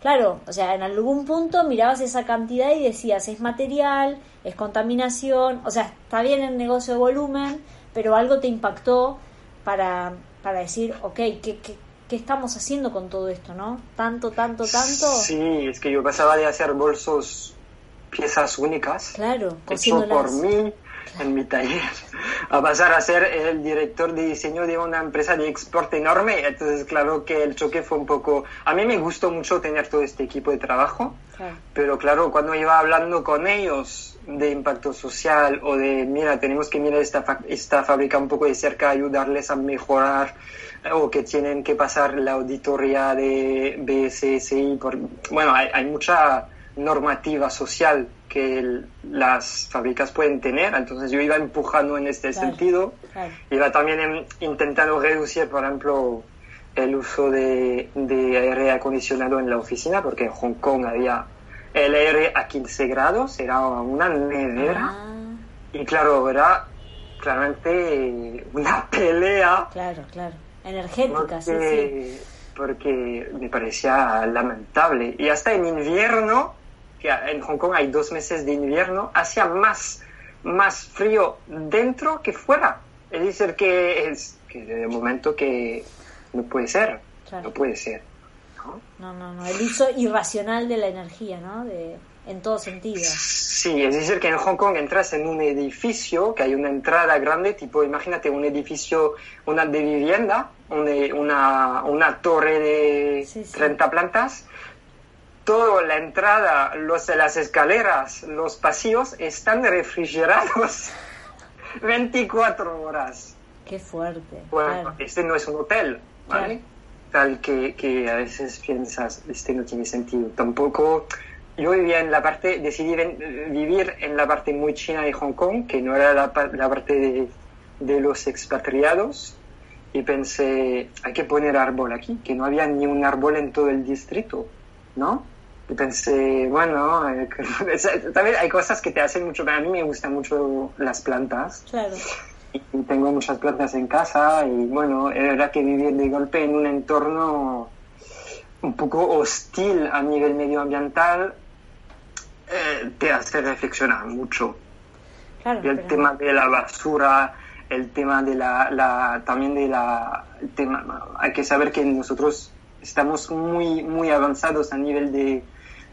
claro, o sea, en algún punto mirabas esa cantidad y decías, es material, es contaminación, o sea, está bien el negocio de volumen, pero algo te impactó para, para decir, ok, ¿qué, qué, qué estamos haciendo con todo esto, no? Tanto, tanto, tanto. Sí, es que yo pasaba de hacer bolsos, piezas únicas, claro, hecho por mí, en mi taller, a pasar a ser el director de diseño de una empresa de export enorme. Entonces, claro que el choque fue un poco... A mí me gustó mucho tener todo este equipo de trabajo, pero claro, cuando iba hablando con ellos de impacto social o de, mira, tenemos que mirar esta, esta fábrica un poco de cerca, ayudarles a mejorar o que tienen que pasar la auditoría de BSSI. Por, bueno, hay, hay mucha normativa social que las fábricas pueden tener. Entonces yo iba empujando en este sentido. Iba también intentando reducir, por ejemplo, el uso de, aire acondicionado en la oficina, porque en Hong Kong había el aire a 15 grados, era una nevera. Ah. Y claro, era claramente una pelea. Claro, claro. Energética, sí, sí. Porque me parecía lamentable. Y hasta en invierno que en Hong Kong hay dos meses de invierno, hacía más, más frío dentro que fuera. Es decir, que es que de momento que no puede ser, no puede ser. ¿no? no, no, el uso irracional de la energía, ¿no? De, en todo sentido. Sí, es decir, que en Hong Kong entras en un edificio, que hay una entrada grande, tipo, imagínate un edificio, una de vivienda, una, una, torre de 30 plantas, toda la entrada, los, las escaleras, los pasillos están refrigerados 24 horas. Qué fuerte. Bueno, este no es un hotel, ¿vale? Tal que, que, a veces piensas, este no tiene sentido. Tampoco, yo vivía en la parte, decidí vivir en la parte muy china de Hong Kong, que no era la, la parte de, de los expatriados, y pensé, hay que poner árbol aquí, que no había ni un árbol en todo el distrito, ¿no? Y pensé, bueno, eh, también hay cosas que te hacen mucho, a mí me gustan mucho las plantas. Claro. Y tengo muchas plantas en casa y bueno, era que vivir de golpe en un entorno un poco hostil a nivel medioambiental eh, te hace reflexionar mucho. Claro, y el tema de la basura, el tema de la, la también de la, el tema, hay que saber que nosotros estamos muy, muy avanzados a nivel de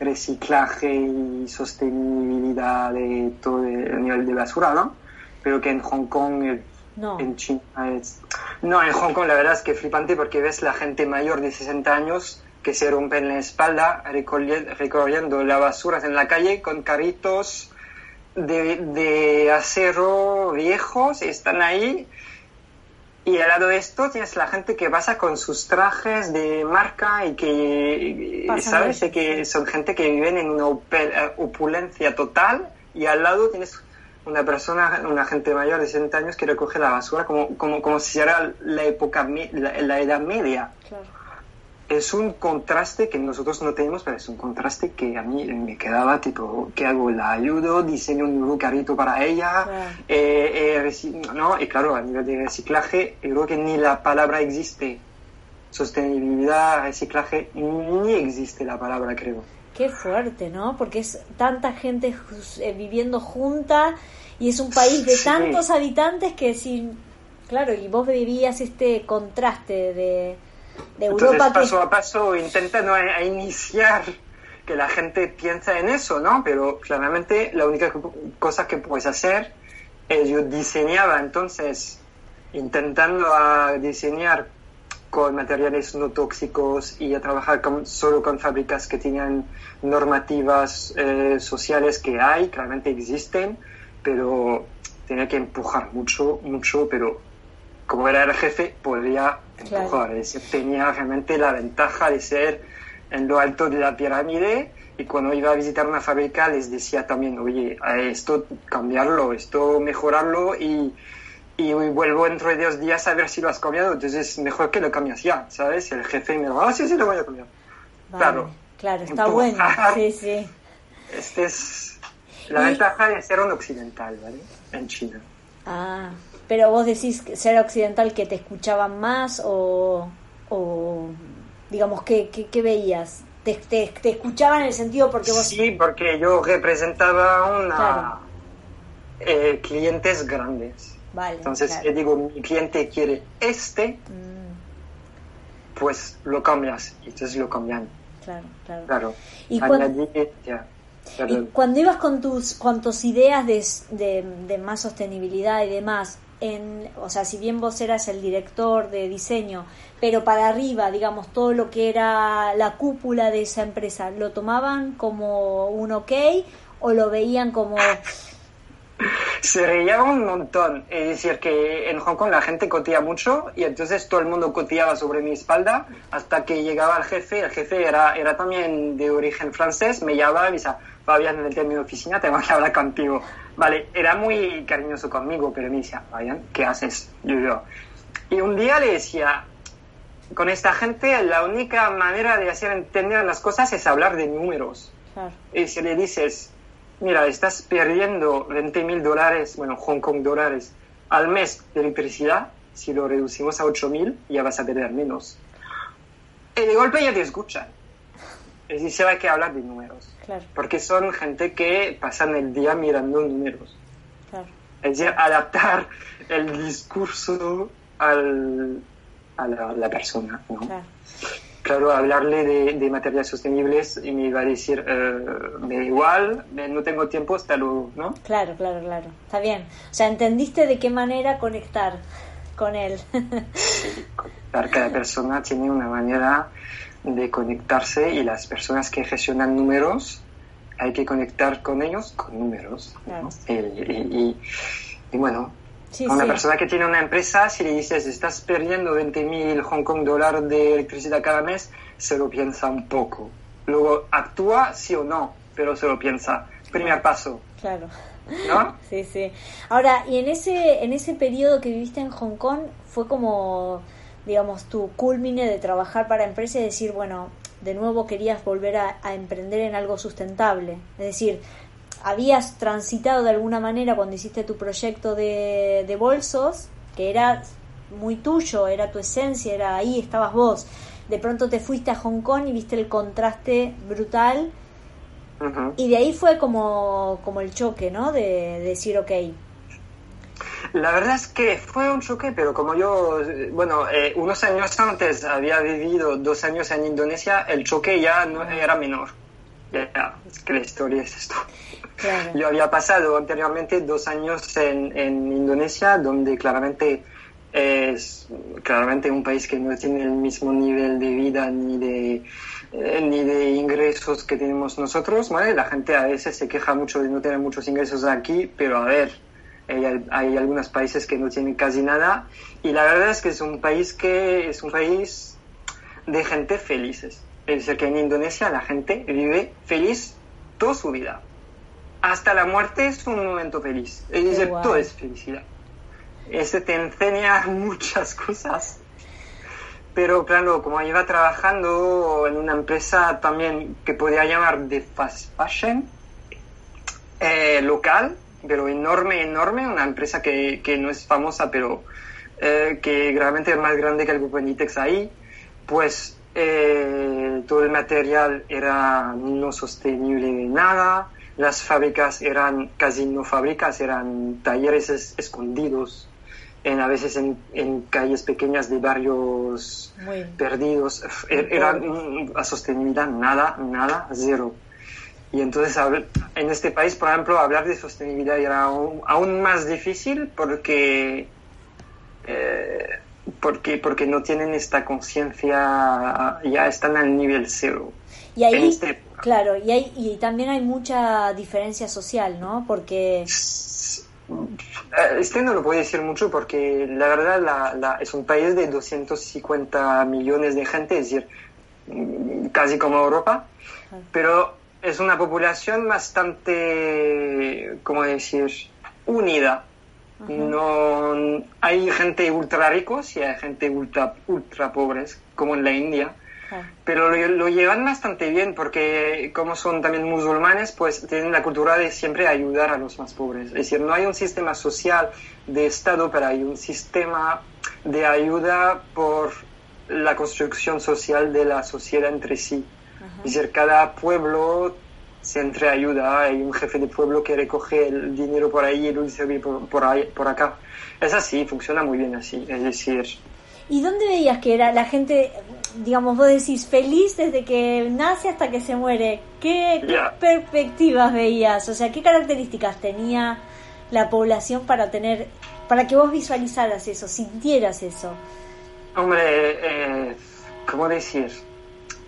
reciclaje y sostenibilidad de todo el nivel de basura, ¿no? Pero que en Hong Kong, eh, en China es... No, en Hong Kong la verdad es que flipante porque ves la gente mayor de 60 años que se rompen la espalda recorriendo las basuras en la calle con carritos de, de acero viejos, están ahí y al lado de esto tienes la gente que pasa con sus trajes de marca y que, ¿sabes? que son gente que viven en una eh, opulencia total y al lado tienes una persona, una gente mayor de 60 años que recoge la basura como, como, como si era la época, la, la edad media. Claro es un contraste que nosotros no tenemos, pero es un contraste que a mí me quedaba tipo, ¿qué hago? ¿La ayudo? ¿Diseño un nuevo carrito para ella? Eh, eh, ¿no? Y claro, a nivel de reciclaje, creo que ni la palabra existe. Sostenibilidad, reciclaje, ni existe la palabra, creo. Qué fuerte, ¿no? Porque es tanta gente eh, viviendo junta y es un país de tantos habitantes que sin... Claro, y vos vivías este contraste de entonces, paso a paso intentando a, iniciar que la gente piensa en eso, ¿no? Pero claramente la única cosa que puedes hacer es yo diseñaba entonces intentando a diseñar con materiales no tóxicos y a trabajar solo con fábricas que tenían normativas eh, sociales que hay, claramente existen, pero tenía que empujar mucho, mucho, pero como era el jefe, podría empujar. tenía realmente la ventaja de ser en lo alto de la pirámide y cuando iba a visitar una fábrica les decía también, oye, esto cambiarlo, esto mejorarlo y, y vuelvo dentro de dos días a ver si lo has cambiado, entonces mejor que lo cambias ya, ¿sabes? El jefe me va, ah, sí, sí, lo voy a cambiar. claro. Claro, está bueno, sí, sí. Este es la ventaja de ser un occidental, ¿vale? En China. Ah, pero vos decís ser occidental que te escuchaban más o, o digamos, ¿qué, qué, veías? Te, te, escuchaban en el sentido porque vos... Sí, porque yo representaba una... Eh, clientes grandes. Vale, Entonces, yo digo, mi cliente quiere este, mm. pues lo cambias. Y entonces lo cambian. Claro, claro. claro. Y, cuando, cuando ibas con tus, con tus ideas de, de, de más sostenibilidad y demás, o sea, si bien vos eras el director de diseño, pero para arriba, digamos, todo lo que era la cúpula de esa empresa, ¿lo tomaban como un ok o lo veían como... Se reía un montón, es decir, que en Hong Kong la gente cotía mucho y entonces todo el mundo coteaba sobre mi espalda hasta que llegaba el jefe, el jefe era, era también de origen francés, me llamaba y decía, Fabián, en el término oficina tengo que hablar contigo. Vale, era muy cariñoso conmigo, pero me decía, Fabián, ¿qué haces? Yo, yo. Y un día le decía, con esta gente la única manera de hacer entender las cosas es hablar de números. Y si le dices, mira, estás perdiendo 20 mil dólares, bueno, Hong Kong dólares, al mes de electricidad, si lo reducimos a 8 mil, ya vas a perder menos. Y de golpe ya te escuchan. Es decir, se va a que hablar de números. Porque son gente que pasan el día mirando números. Es decir, adaptar el discurso al, a la, persona. Claro. hablarle de, de, materiales sostenibles y me iba a decir, eh, me da igual, no tengo tiempo, hasta luego, ¿no? Claro, claro, claro. Está bien. O sea, entendiste de qué manera conectar con él. cada persona tiene una manera de conectarse y las personas que gestionan números hay que conectar con ellos con números. y, bueno, a una persona que tiene una empresa, si le dices estás perdiendo 20.000 Hong Kong dólares de electricidad cada mes, se lo piensa un poco. Luego actúa sí o no, pero se lo piensa. Primer paso. Claro. ¿No? Sí, sí. Ahora, y en ese, en ese periodo que viviste en Hong Kong, fue como digamos, tu culmine de trabajar para empresa y decir, bueno, de nuevo querías volver a, emprender en algo sustentable. Es decir, habías transitado de alguna manera cuando hiciste tu proyecto de, de bolsos, que era muy tuyo, era tu esencia, era ahí, estabas vos. De pronto te fuiste a Hong Kong y viste el contraste brutal. Y de ahí fue como, como el choque, ¿no? De, de decir, ok, la verdad es que fue un choque, pero como yo, bueno, eh, unos años antes había vivido dos años en Indonesia, el choque ya no era menor. Ya, es que la historia es esto. Yo había pasado anteriormente dos años en, en Indonesia, donde claramente es claramente un país que no tiene el mismo nivel de vida ni de eh, ni de ingresos que tenemos nosotros, ¿vale? La gente a veces se queja mucho de no tener muchos ingresos aquí, pero a ver, hay, algunos países que no tienen casi nada y la verdad es que es un país que es un país de gente felices. Es decir, que en Indonesia la gente vive feliz toda su vida. Hasta la muerte es un momento feliz. Es decir, todo es felicidad. Este te enseña muchas cosas. Pero claro, como iba trabajando en una empresa también que podía llamar de fast fashion, eh, local, pero enorme, enorme, una empresa que, que no es famosa, pero eh, que realmente es más grande que el grupo Nitex ahí, pues eh, todo el material era no sostenible de nada, las fábricas eran casi no fábricas, eran talleres escondidos, en, a veces en, en, calles pequeñas de barrios perdidos. Era, a sostenibilidad nada, nada, cero. Y entonces en este país, por ejemplo, hablar de sostenibilidad era aún, más difícil porque, eh, porque, porque no tienen esta conciencia, ya están al nivel cero. Y ahí, este claro, y, hay, y también hay mucha diferencia social, ¿no? Porque... Eh, este no lo puedo decir mucho porque la verdad la, la, es un país de 250 millones de gente, es decir, casi como Europa, pero es una población bastante, ¿cómo decir?, unida. No hay gente ultra ricos y hay gente ultra ultra pobres, como en la India. Pero lo, llevan bastante bien porque como son también musulmanes, pues tienen la cultura de siempre ayudar a los más pobres. Es decir, no hay un sistema social de Estado, pero hay un sistema de ayuda por la construcción social de la sociedad entre sí. Es decir, cada pueblo se entreayuda, hay un jefe de pueblo que recoge el dinero por ahí y lo distribuye por, por, ahí, por acá. Es así, funciona muy bien así. Es decir, ¿Y dónde veías que era la gente, digamos, vos decís, feliz desde que nace hasta que se muere? ¿Qué, perspectivas veías? O sea, ¿qué características tenía la población para tener, para que vos visualizaras eso, sintieras eso? Hombre, eh, ¿cómo decir?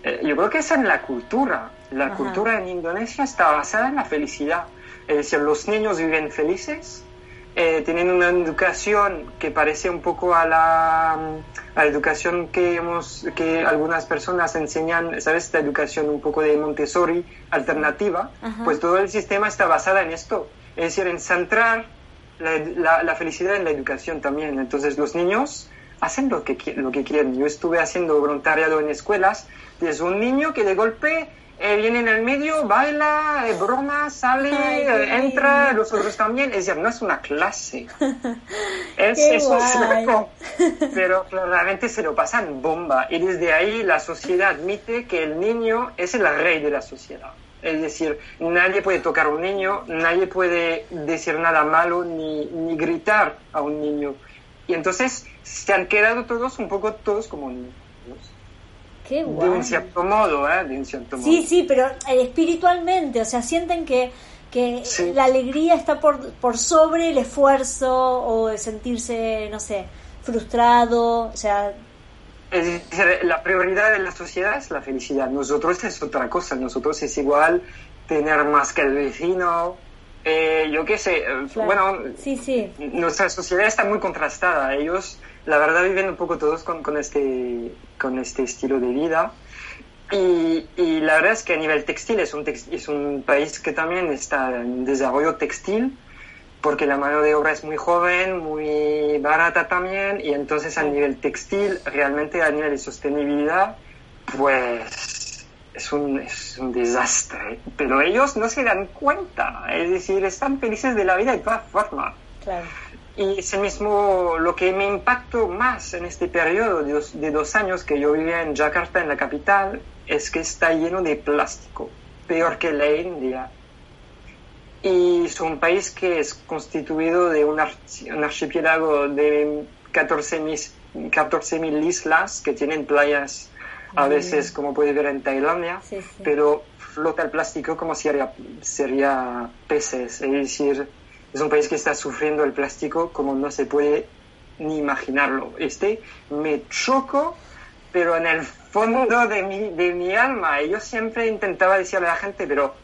Eh, yo creo que es en la cultura. La cultura en Indonesia está basada en la felicidad. Es decir, los niños viven felices, eh, tienen una educación que parece un poco a la, educación que, hemos, que algunas personas enseñan, ¿sabes? Esta educación un poco de Montessori alternativa, pues todo el sistema está basado en esto, es decir, en centrar la, la, felicidad en la educación también. Entonces los niños hacen lo que, lo que quieren. Yo estuve haciendo voluntariado en escuelas, desde un niño que de golpe eh, viene en el medio, baila, eh, broma, sale, eh, entra, los otros también. Es decir, no es una clase. es, eso pero claramente se lo pasan bomba. Y desde ahí la sociedad admite que el niño es el rey de la sociedad. Es decir, nadie puede tocar a un niño, nadie puede decir nada malo ni, ni gritar a un niño. Y entonces se han quedado todos un poco todos como niños. De un cierto modo, ¿eh? De un cierto modo. Sí, sí, pero eh, espiritualmente, o sea, sienten que, que la alegría está por, por sobre el esfuerzo o de sentirse, no sé, frustrado, o sea... Es decir, la prioridad de la sociedad es la felicidad. Nosotros es otra cosa. Nosotros es igual tener más que el vecino. Eh, yo qué sé. Eh, bueno, sí, sí. nuestra sociedad está muy contrastada. Ellos la verdad viven un poco todos con, con, este, con este estilo de vida. Y, y, la verdad es que a nivel textil es un, es un país que también está en desarrollo textil, porque la mano de obra es muy joven, muy barata también, y entonces a nivel textil, realmente a nivel de sostenibilidad, pues es un, es un desastre. Pero ellos no se dan cuenta, es decir, están felices de la vida de todas formas. Claro. Y ese mismo, lo que me impactó más en este periodo de dos, de dos, años que yo vivía en Jakarta, en la capital, es que está lleno de plástico, peor que la India. Y es un país que es constituido de un, archipiélago de 14.000 14 islas que tienen playas a veces, como puedes ver en Tailandia, pero flota el plástico como si sería, sería peces, es decir, es un país que está sufriendo el plástico como no se puede ni imaginarlo. Este me choco, pero en el fondo de mi, de mi alma. Y yo siempre intentaba decirle a la gente, pero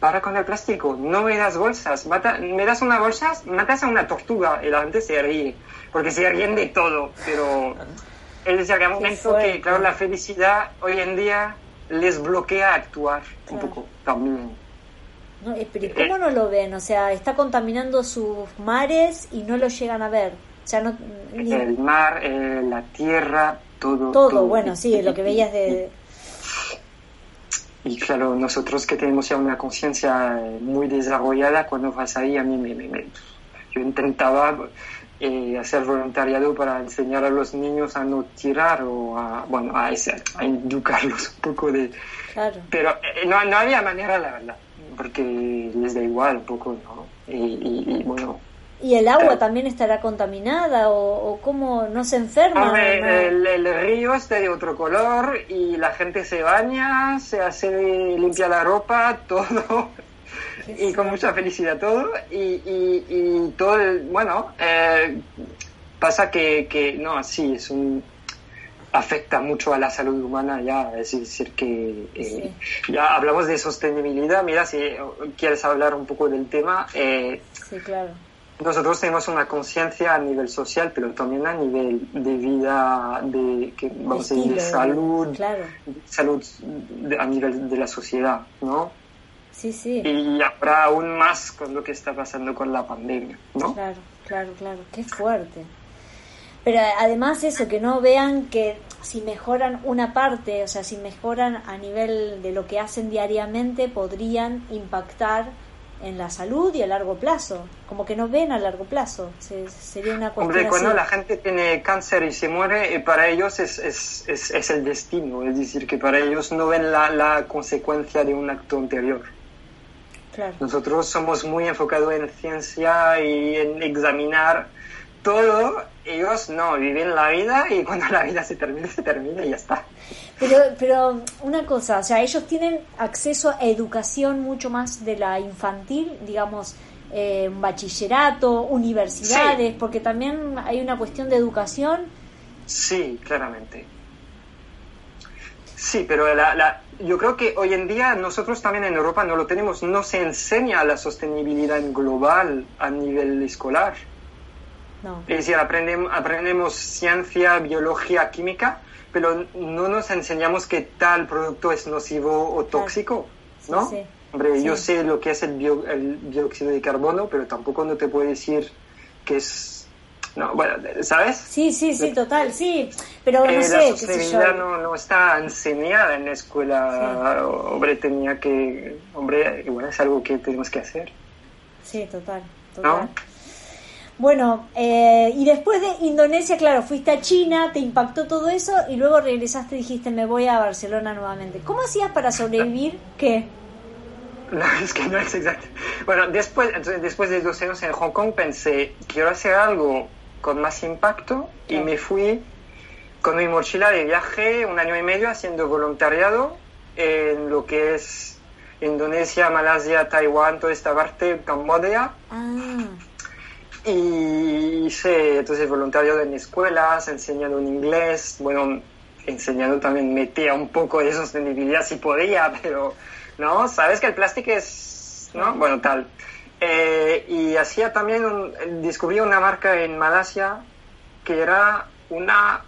para con el plástico, no me das bolsas, me das una bolsa, matas a una tortuga y la gente se ríe, porque se ríen de todo, pero es decir, que un momento que, claro, la felicidad hoy en día les bloquea actuar un poco también. No, pero ¿cómo eh. no lo ven? O sea, está contaminando sus mares y no lo llegan a ver. O sea, no, El mar, eh, la tierra, todo. Todo, bueno, sí, lo que veías de... Y claro, nosotros que tenemos ya una conciencia muy desarrollada, cuando vas ahí, a mí me, me, yo intentaba hacer voluntariado para enseñar a los niños a no tirar o a, bueno, a, a educarlos un poco de... Claro. Pero no, no había manera, la verdad porque les da igual un poco, ¿no? Y, bueno. ¿Y el agua también estará contaminada o, o cómo no se enferma? el, río está de otro color y la gente se baña, se hace limpia la ropa, todo. Y con mucha felicidad todo. Y, y, todo, el, bueno, eh, pasa que, que, no, sí, es un afecta mucho a la salud humana ya, es decir, que eh, ya hablamos de sostenibilidad, mira, si quieres hablar un poco del tema, eh, sí, claro. nosotros tenemos una conciencia a nivel social, pero también a nivel de vida, de, que, vamos a decir, de salud, salud a nivel de la sociedad, ¿no? Sí, sí. Y habrá aún más con lo que está pasando con la pandemia, ¿no? Claro, claro, claro. Qué fuerte. Pero además eso, que no vean que si mejoran una parte, o sea, si mejoran a nivel de lo que hacen diariamente, podrían impactar en la salud y a largo plazo. Como que no ven a largo plazo. sería una cuestión. Hombre, cuando la gente tiene cáncer y se muere, eh, para ellos es, es, es, es, el destino. Es decir, que para ellos no ven la, la consecuencia de un acto anterior. Claro. Nosotros somos muy enfocados en ciencia y en examinar todo, ellos no, viven la vida y cuando la vida se termina, se termina y ya está. Pero, pero una cosa, o sea, ellos tienen acceso a educación mucho más de la infantil, digamos, eh, bachillerato, universidades, porque también hay una cuestión de educación. Sí, claramente. Sí, pero la, la, yo creo que hoy en día nosotros también en Europa no lo tenemos, no se enseña la sostenibilidad global a nivel escolar. Es decir, aprendemos, aprendemos ciencia, biología, química, pero no nos enseñamos que tal producto es nocivo o tóxico, ¿no? Hombre, yo sé lo que es el, el, dióxido de carbono, pero tampoco no te puedo decir que es... No, bueno, ¿sabes? Sí, sí, sí, total, sí, pero no eh, sé... La sostenibilidad no, no, está enseñada en la escuela, hombre, tenía que... Hombre, igual es algo que tenemos que hacer. Sí, total, total. Bueno, eh, y después de Indonesia, claro, fuiste a China, te impactó todo eso y luego regresaste y dijiste, me voy a Barcelona nuevamente. ¿Cómo hacías para sobrevivir? ¿Qué? No, es que no es exacto. Bueno, después, entonces, después de dos años en Hong Kong pensé, quiero hacer algo con más impacto y me fui con mi mochila de viaje un año y medio haciendo voluntariado en lo que es Indonesia, Malasia, Taiwán, toda esta parte, Camboya. Ah y hice entonces voluntariado en escuelas, enseñando en inglés, bueno, enseñando también metía un poco de sostenibilidad si podía, pero no, sabes que el plástico es, ¿no? Bueno, tal. Eh, y hacía también, un, descubrí una marca en Malasia que era una,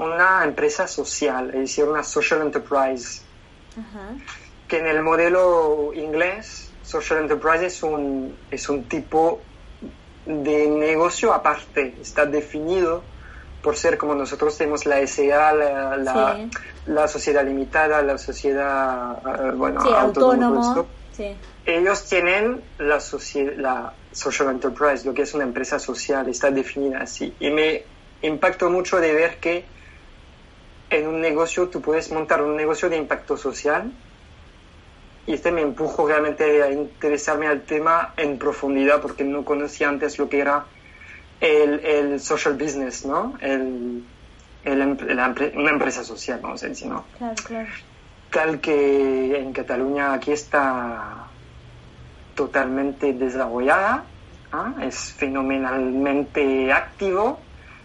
una empresa social, es decir, una social enterprise, que en el modelo inglés, social enterprise es un, es un tipo de negocio aparte, está definido por ser como nosotros tenemos la SA, la, la, sociedad limitada, la sociedad uh, bueno, autónoma. Ellos tienen la, la social enterprise, lo que es una empresa social, está definida así. Y me impactó mucho de ver que en un negocio tú puedes montar un negocio de impacto social y este me empujó realmente a interesarme al tema en profundidad porque no conocía antes lo que era el, el social business, ¿no? El, el, una empresa social, vamos a decir, ¿no? Claro, claro. Tal que en Cataluña aquí está totalmente desarrollada, ¿ah? es fenomenalmente activo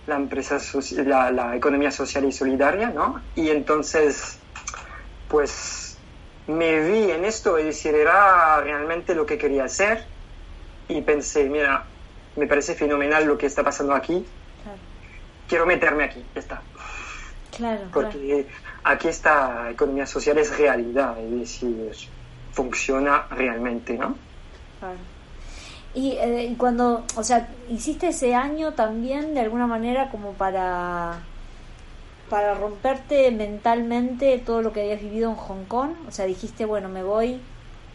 la empresa la, la economía social y solidaria, ¿no? Y entonces, pues me vi en esto y decir, era realmente lo que quería hacer y pensé, mira, me parece fenomenal lo que está pasando aquí. Quiero meterme aquí, ya está. Claro, Porque aquí esta economía social es realidad, es decir, funciona realmente, ¿no? Claro. Y, eh, cuando, o sea, hiciste ese año también de alguna manera como para para romperte mentalmente todo lo que habías vivido en Hong Kong? O sea, dijiste, bueno, me voy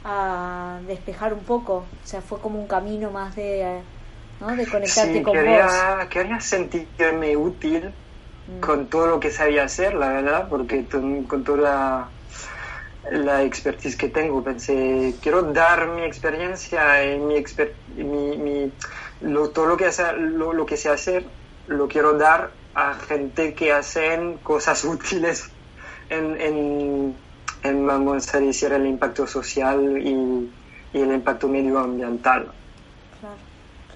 a despejar un poco. O sea, fue como un camino más de, ¿no? de conectarte con quería, vos. Quería sentirme útil mm. con todo lo que sabía hacer, la verdad, porque con toda la, expertise que tengo, pensé, quiero dar mi experiencia y mi, mi, todo lo que, lo, lo que sé hacer, lo quiero dar a gente que hacen cosas útiles en, en, vamos a decir, el impacto social y, el impacto medioambiental.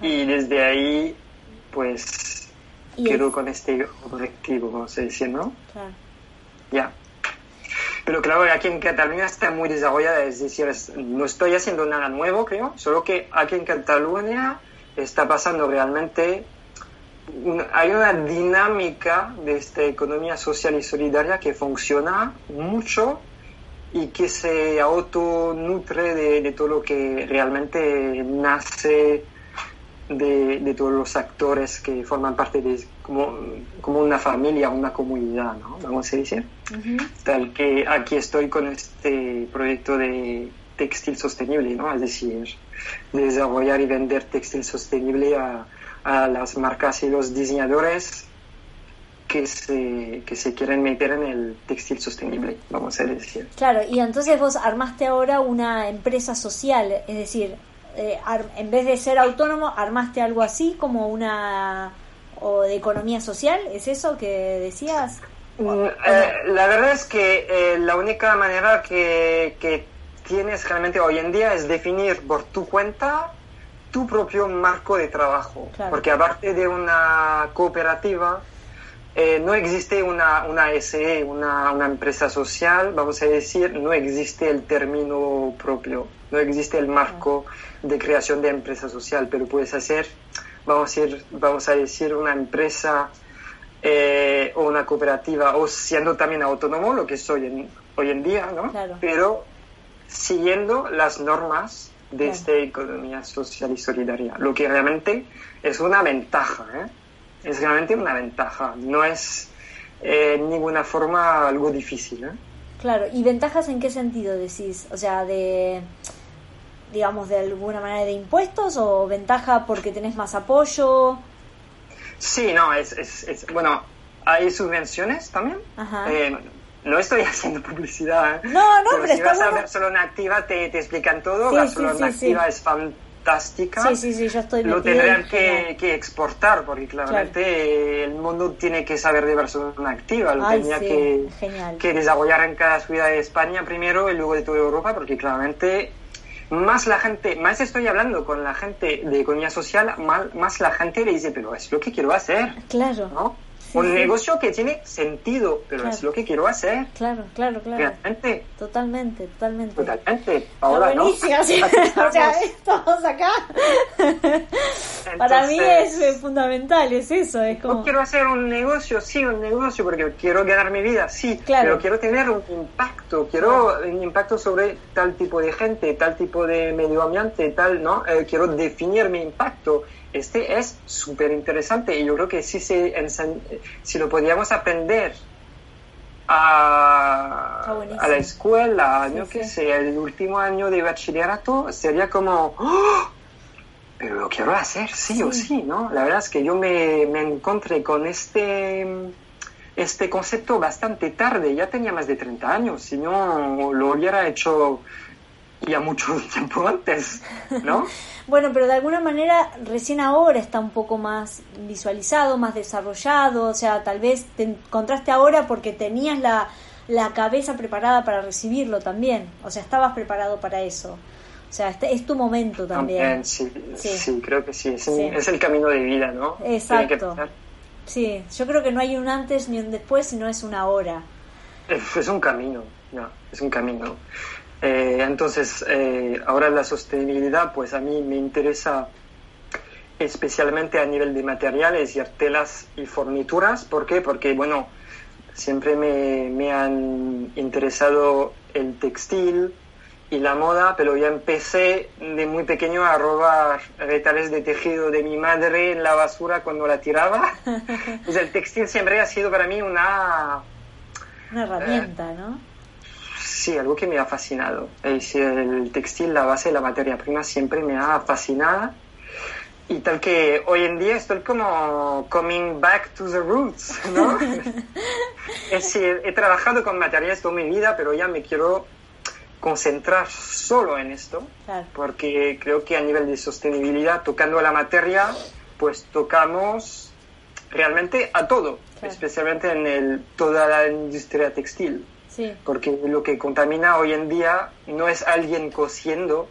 Y desde ahí, pues, quedo con este objetivo, vamos a decir, ¿no? Ya. Pero claro, aquí en Cataluña está muy desarrollada, es decir, no estoy haciendo nada nuevo, creo, solo que aquí en Cataluña está pasando realmente hay una dinámica de esta economía social y solidaria que funciona mucho y que se autonutre de, de todo lo que realmente nace de, de, todos los actores que forman parte de como, como una familia, una comunidad, ¿no? Vamos a decir. Tal que aquí estoy con este proyecto de textil sostenible, ¿no? Es decir, desarrollar y vender textil sostenible a, a las marcas y los diseñadores que se, que se quieren meter en el textil sostenible, vamos a decir. Claro, y entonces vos armaste ahora una empresa social, es decir, eh, en vez de ser autónomo, armaste algo así como una o de economía social, ¿es eso que decías? Mm, eh, la verdad es que eh, la única manera que, que tienes realmente hoy en día es definir por tu cuenta tu propio marco de trabajo, porque aparte de una cooperativa, eh, no existe una, una SE, una, una, empresa social, vamos a decir, no existe el término propio, no existe el marco de creación de empresa social, pero puedes hacer, vamos a decir, vamos a decir una empresa eh, o una cooperativa, o siendo también autónomo, lo que soy hoy en día, ¿no? Pero siguiendo las normas de esta economía social y solidaria, lo que realmente es una ventaja, ¿eh? es realmente una ventaja, no es eh, en ninguna forma algo difícil. ¿eh? Claro, ¿y ventajas en qué sentido decís? O sea, de, digamos, de alguna manera de impuestos o ventaja porque tenés más apoyo? Sí, no, es, es, bueno, hay subvenciones también. Eh, no estoy haciendo publicidad. No, no, pero, si vas a Barcelona Activa te, te explican todo. Barcelona Activa es fantástica. Sí, sí, sí, yo estoy Lo tendrán que, que, exportar, porque claramente el mundo tiene que saber de Barcelona activa, lo tenía que, que, desarrollar en cada ciudad de España primero y luego de toda Europa, porque claramente más la gente, más estoy hablando con la gente de economía social, más, más la gente le dice, pero es lo que quiero hacer. Claro. ¿no? Un negocio que tiene sentido, pero es lo que quiero hacer. Claro, claro, claro. Realmente. Totalmente, totalmente. Totalmente. Ahora no. o sea, estamos acá. Para mí es fundamental, es eso. Es como... quiero hacer un negocio, sí, un negocio, porque quiero ganar mi vida, sí. Claro. Pero quiero tener un impacto, quiero un impacto sobre tal tipo de gente, tal tipo de medio ambiente, tal, ¿no? Eh, quiero definir mi impacto este es súper interesante y yo creo que si, se si lo podíamos aprender a, a la escuela, yo que sé, el último año de bachillerato, sería como, ¡Oh! pero lo quiero hacer sí, o sí, ¿no? La verdad es que yo me, me encontré con este, este concepto bastante tarde, ya tenía más de 30 años, si no lo hubiera hecho ya mucho tiempo antes, ¿no? bueno, pero de alguna manera recién ahora está un poco más visualizado, más desarrollado, o sea, tal vez te encontraste ahora porque tenías la, la cabeza preparada para recibirlo también, o sea, estabas preparado para eso. O sea, este es tu momento también. sí, sí, creo que sí. Es, es, el camino de vida, ¿no? Exacto. Sí, yo creo que no hay un antes ni un después, sino es una hora. Es, un camino, no, es un camino. Eh, entonces, eh, ahora la sostenibilidad, pues a mí me interesa especialmente a nivel de materiales y telas y fornituras. ¿Por qué? Porque, bueno, siempre me, me han interesado el textil y la moda, pero ya empecé de muy pequeño a robar retales de tejido de mi madre en la basura cuando la tiraba. pues el textil siempre ha sido para mí una... Una herramienta, ¿no? Sí, algo que me ha fascinado. Es el textil, la base, la materia prima siempre me ha fascinado. Y tal que hoy en día estoy como coming back to the roots, ¿no? es decir, he trabajado con materiales toda mi vida, pero ya me quiero concentrar solo en esto, porque creo que a nivel de sostenibilidad, tocando la materia, pues tocamos realmente a todo, especialmente en el, toda la industria textil. Porque lo que contamina hoy en día no es alguien cosiendo,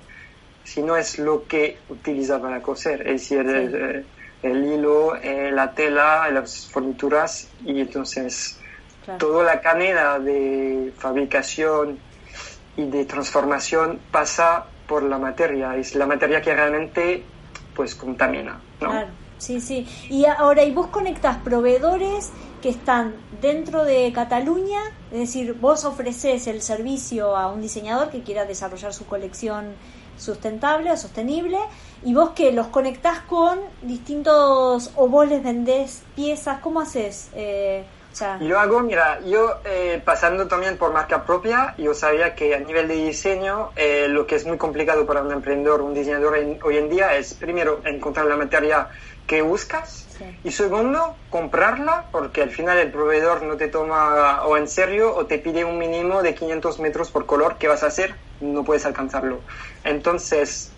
sino es lo que utiliza para coser, es decir, el, hilo, eh, la tela, las fornituras y entonces toda la cadena de fabricación y de transformación pasa por la materia, es la materia que realmente pues contamina, ¿no? Sí, sí. Y ahora, ¿y vos conectás proveedores que están dentro de Cataluña? Es decir, vos ofreces el servicio a un diseñador que quiera desarrollar su colección sustentable o sostenible y vos que los conectás con distintos o vos les vendés piezas, ¿cómo haces? Eh, yo hago, mira, yo eh, pasando también por marca propia, yo sabía que a nivel de diseño eh, lo que es muy complicado para un emprendedor, un diseñador hoy en día es primero encontrar la materia que buscas. Y segundo comprarla porque al final el proveedor no te toma o en serio o te pide un mínimo de 500 metros por color ¿qué vas a hacer no puedes alcanzarlo. Entonces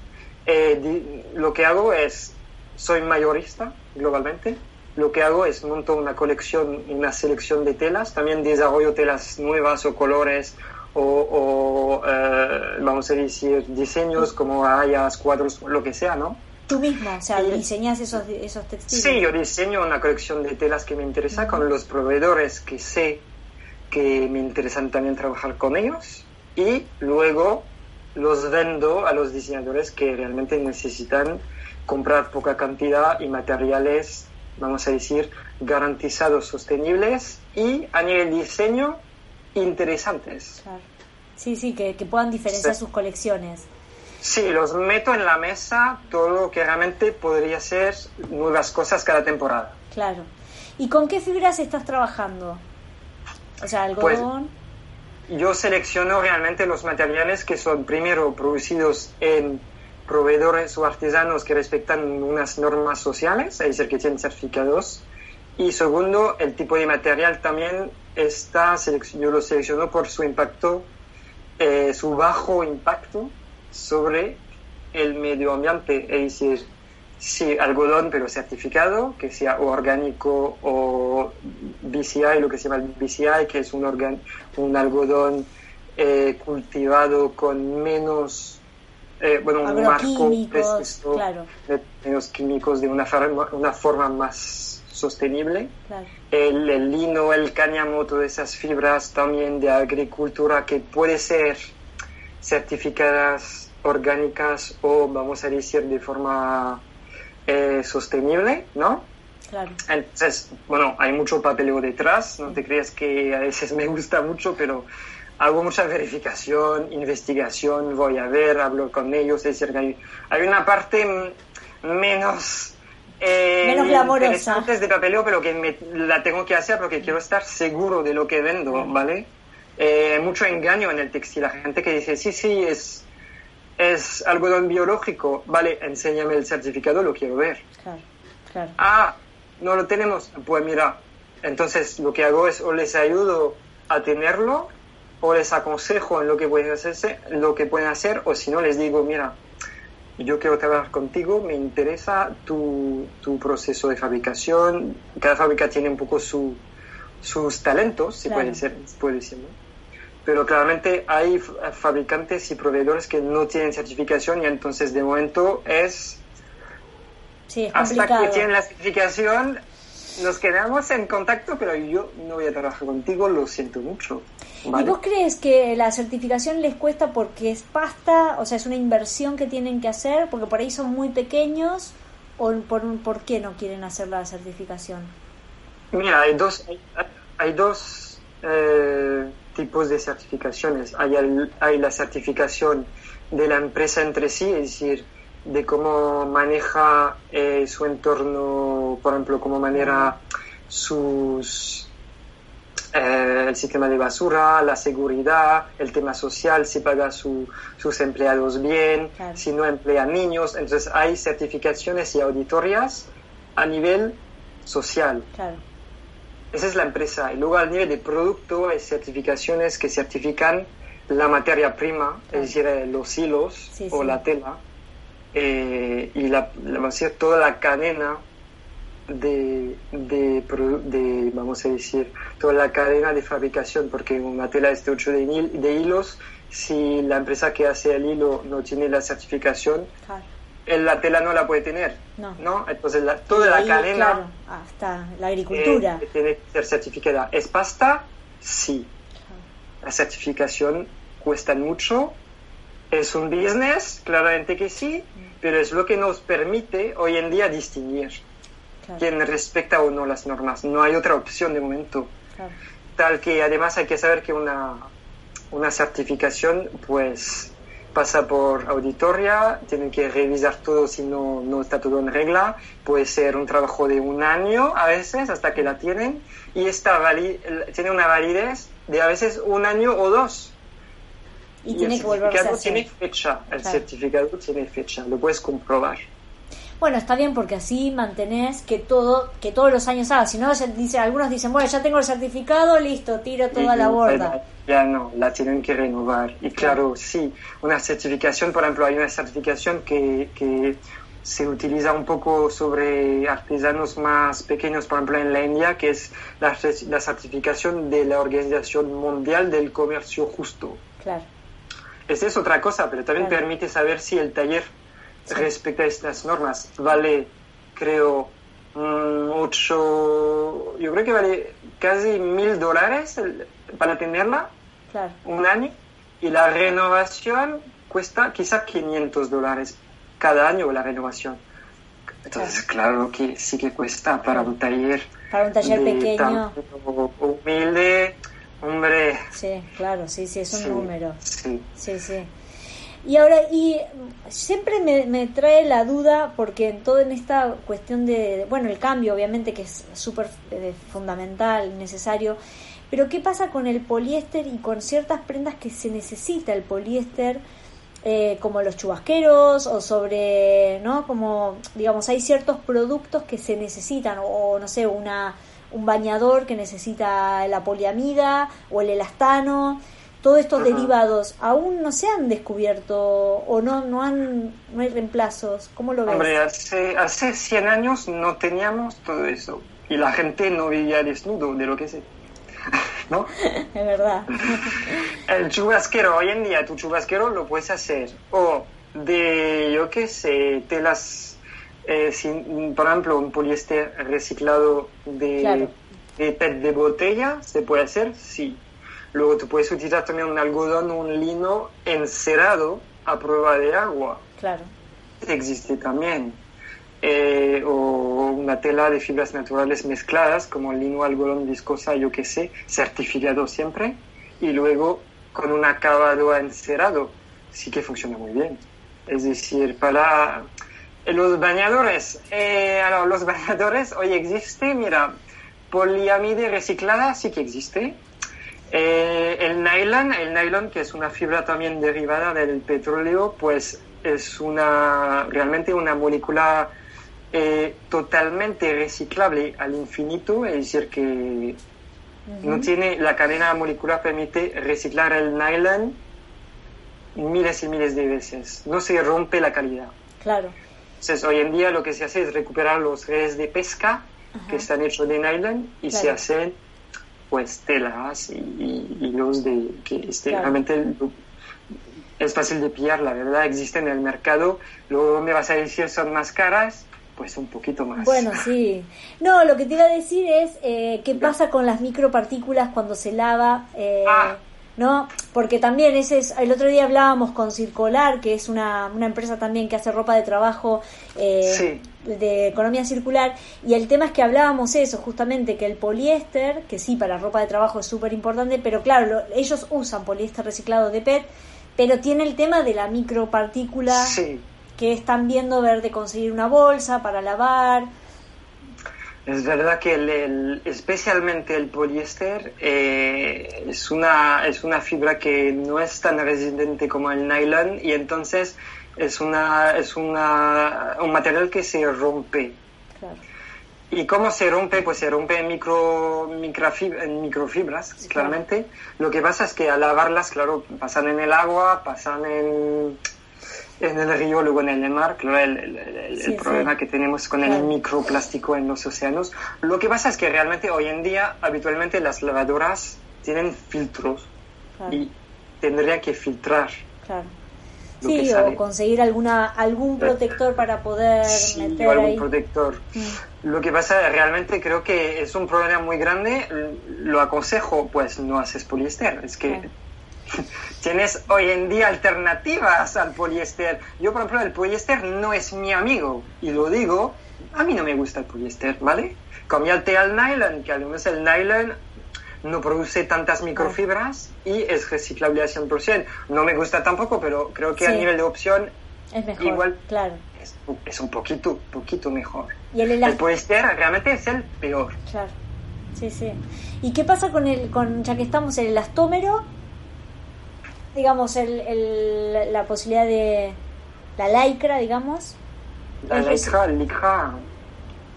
eh, lo que hago es soy mayorista globalmente. Lo que hago es monto una colección una selección de telas. También desarrollo telas nuevas o colores o, eh, vamos a decir diseños como hayas cuadros lo que sea no Tú mismo, o sea, diseñas esos, esos textiles. Sí, yo diseño una colección de telas que me interesa con los proveedores que sé que me interesan también trabajar con ellos y luego los vendo a los diseñadores que realmente necesitan comprar poca cantidad y materiales, vamos a decir, garantizados, sostenibles y a nivel diseño interesantes. Sí, sí, que, puedan diferenciar sus colecciones. Sí, los meto en la mesa todo lo que realmente podría ser nuevas cosas cada temporada. Claro. ¿Y con qué fibras estás trabajando? O sea, algodón. Pues, yo selecciono realmente los materiales que son primero producidos en proveedores o artesanos que respetan unas normas sociales, es decir, que tienen certificados. Y segundo, el tipo de material también está, yo lo selecciono por su impacto, eh, su bajo impacto sobre el medio ambiente, es decir, sí, algodón pero certificado, que sea orgánico o BCI, lo que se llama BCI, que es un, un algodón eh, cultivado con menos, eh, bueno, un marco preciso, de menos químicos de una forma, una forma más sostenible. El, el, lino, el cáñamo, todas esas fibras también de agricultura que puede ser certificadas orgánicas o vamos a decir de forma eh, sostenible, ¿no? Claro. Entonces, bueno, hay mucho papeleo detrás, no te creas que a veces me gusta mucho, pero hago mucha verificación, investigación, voy a ver, hablo con ellos, es decir, hay, hay una parte menos... Eh, menos glamorosa. de papeleo, pero que me, la tengo que hacer porque quiero estar seguro de lo que vendo, ¿vale? Eh, mucho engaño en el textil, la gente que dice, sí, sí, es es algodón biológico, vale, enséñame el certificado, lo quiero ver. Claro, claro. Ah, no lo tenemos, pues mira, entonces lo que hago es o les ayudo a tenerlo o les aconsejo en lo que pueden hacerse, lo que pueden hacer, o si no les digo, mira, yo quiero trabajar contigo, me interesa tu, tu proceso de fabricación, cada fábrica tiene un poco su, sus talentos, se puede, ser, puede decir, ¿no? Pero claramente hay fabricantes y proveedores que no tienen certificación y entonces de momento es, sí, hasta que tienen la certificación nos quedamos en contacto, pero yo no voy a trabajar contigo, lo siento mucho. ¿Y vos crees que la certificación les cuesta porque es pasta, o sea, es una inversión que tienen que hacer, porque por ahí son muy pequeños, o por, por qué no quieren hacer la certificación? Mira, hay dos, hay, dos eh, tipos de certificaciones. Hay, hay la certificación de la empresa entre sí, es decir, de cómo maneja eh, su entorno, por ejemplo, cómo maneja sus, eh, el sistema de basura, la seguridad, el tema social, si paga su, sus empleados bien, si no emplea niños. Entonces hay certificaciones y auditorías a nivel social. Claro. Esa es la empresa. Y luego al nivel de producto hay certificaciones que certifican la materia prima, es decir, eh, los hilos o la tela, eh, y la, toda la cadena de, de, vamos a decir, toda la cadena de fabricación, porque una tela es de 8 de, de hilos, si la empresa que hace el hilo no tiene la certificación, la tela no la puede tener. No. Entonces, toda la cadena. hasta la agricultura. Eh, tiene que ser certificada. ¿Es pasta? Sí. La certificación cuesta mucho. Es un business, claramente que sí, pero es lo que nos permite hoy en día distinguir. quien respecta o no las normas. No hay otra opción de momento. Tal que además hay que saber que una, una certificación pues pasa por auditoria, tienen que revisar todo si no, no está todo en regla, puede ser un trabajo de un año a veces hasta que la tienen y esta tiene una validez de a veces un año o dos. Y, tiene que volver a tiene fecha, el certificado tiene fecha, lo puedes comprobar. Bueno, está bien porque así mantenés que todo, que todos los años haga. Si no, dice, algunos dicen, bueno, ya tengo el certificado, listo, tiro toda la borda. Ya no, la tienen que renovar. Y claro, sí, una certificación, por ejemplo, hay una certificación que, que se utiliza un poco sobre artesanos más pequeños, por ejemplo, en la India, que es la, la certificación de la Organización Mundial del Comercio Justo. Claro. Esa es otra cosa, pero también permite saber si el taller respecto a estas normas. Vale, creo, mucho, yo creo que vale casi mil dólares para tenerla, un año, y la renovación cuesta quizá 500 dólares cada año la renovación. Entonces, claro, que sí que cuesta para un taller. Para un taller pequeño. Humilde, hombre. Sí, claro, sí, sí, es un número. Sí. Sí, sí. Y ahora, y siempre me, trae la duda, porque en toda en esta cuestión de, bueno, el cambio obviamente que es súper eh, fundamental, necesario, pero ¿qué pasa con el poliéster y con ciertas prendas que se necesita el poliéster? Eh, como los chubasqueros o sobre, ¿no? Como, digamos, hay ciertos productos que se necesitan o, no sé, una, un bañador que necesita la poliamida o el elastano todos estos derivados aún no se han descubierto o no no han no hay reemplazos. Cómo lo ves hombre hace hace 100 años no teníamos todo eso y la gente no vivía desnudo de lo que sé ¿no? es verdad. El chubasquero hoy en día tu chubasquero lo puedes hacer o de yo qué sé telas eh, sin, por ejemplo un poliéster reciclado de, de PET de botella se puede hacer sí Luego tú puedes utilizar también un algodón o un lino encerado a prueba de agua. Claro. Existe también. Eh, o una tela de fibras naturales mezcladas, como lino, algodón, viscosa, yo qué sé, certificado siempre. Y luego con un acabado encerado. Sí que funciona muy bien. Es decir, para los bañadores, eh, los bañadores hoy existe, mira, poliamide reciclada sí que existe eh, el nylon, el nylon, que es una fibra también derivada del petróleo, pues es una, realmente una molécula eh, totalmente reciclable al infinito, es decir, que no tiene, la cadena molecular permite reciclar el nylon miles y miles de veces, no se rompe la calidad. Claro. Entonces, hoy en día lo que se hace es recuperar los redes de pesca que están hechos de nylon y se hacen pues telas y, los de que este, realmente es fácil de pillar, la verdad, existe en el mercado. Luego me vas a decir son más caras, pues un poquito más. Bueno, sí. No, lo que te iba a decir es eh, qué pasa con las micropartículas cuando se lava. Eh, ah. ¿No? Porque también ese es, el otro día hablábamos con Circular, que es una, una empresa también que hace ropa de trabajo eh, de economía circular, y el tema es que hablábamos eso, justamente, que el poliéster, que sí, para ropa de trabajo es súper importante, pero claro, ellos usan poliéster reciclado de PET, pero tiene el tema de la micropartícula que están viendo ver de conseguir una bolsa para lavar. Es verdad que el, especialmente el poliéster eh, es, una, es una fibra que no es tan resistente como el nylon y entonces es, una, es una, un material que se rompe. ¿Y cómo se rompe? Pues se rompe en, micro, en microfibras, claramente. Lo que pasa es que al lavarlas, claro, pasan en el agua, pasan en en el río, luego en el mar, claro, el, el, problema que tenemos con el microplástico en los océanos. Lo que pasa es que realmente hoy en día, habitualmente las lavadoras tienen filtros y tendría que filtrar. Claro. Sí, o conseguir alguna algún protector para poder meter algún protector. Mm. Lo que pasa realmente creo que es un problema muy grande. Lo aconsejo, pues no haces poliéster. Es que tienes hoy en día alternativas al poliéster. Yo, por ejemplo, el poliéster no es mi amigo, y lo digo, a mí no me gusta el poliéster, ¿vale? Cámbiate al nylon, que además el nylon no produce tantas microfibras y es reciclable al 100%. No me gusta tampoco, pero creo que a nivel de opción es mejor, igual claro. es, un poquito, poquito mejor. ¿Y el, el poliéster realmente es el peor. Claro, sí, sí. ¿Y qué pasa con el, con, ya que estamos en el elastómero? Digamos, el, el, la posibilidad de la lycra, digamos. La lycra, el lycra.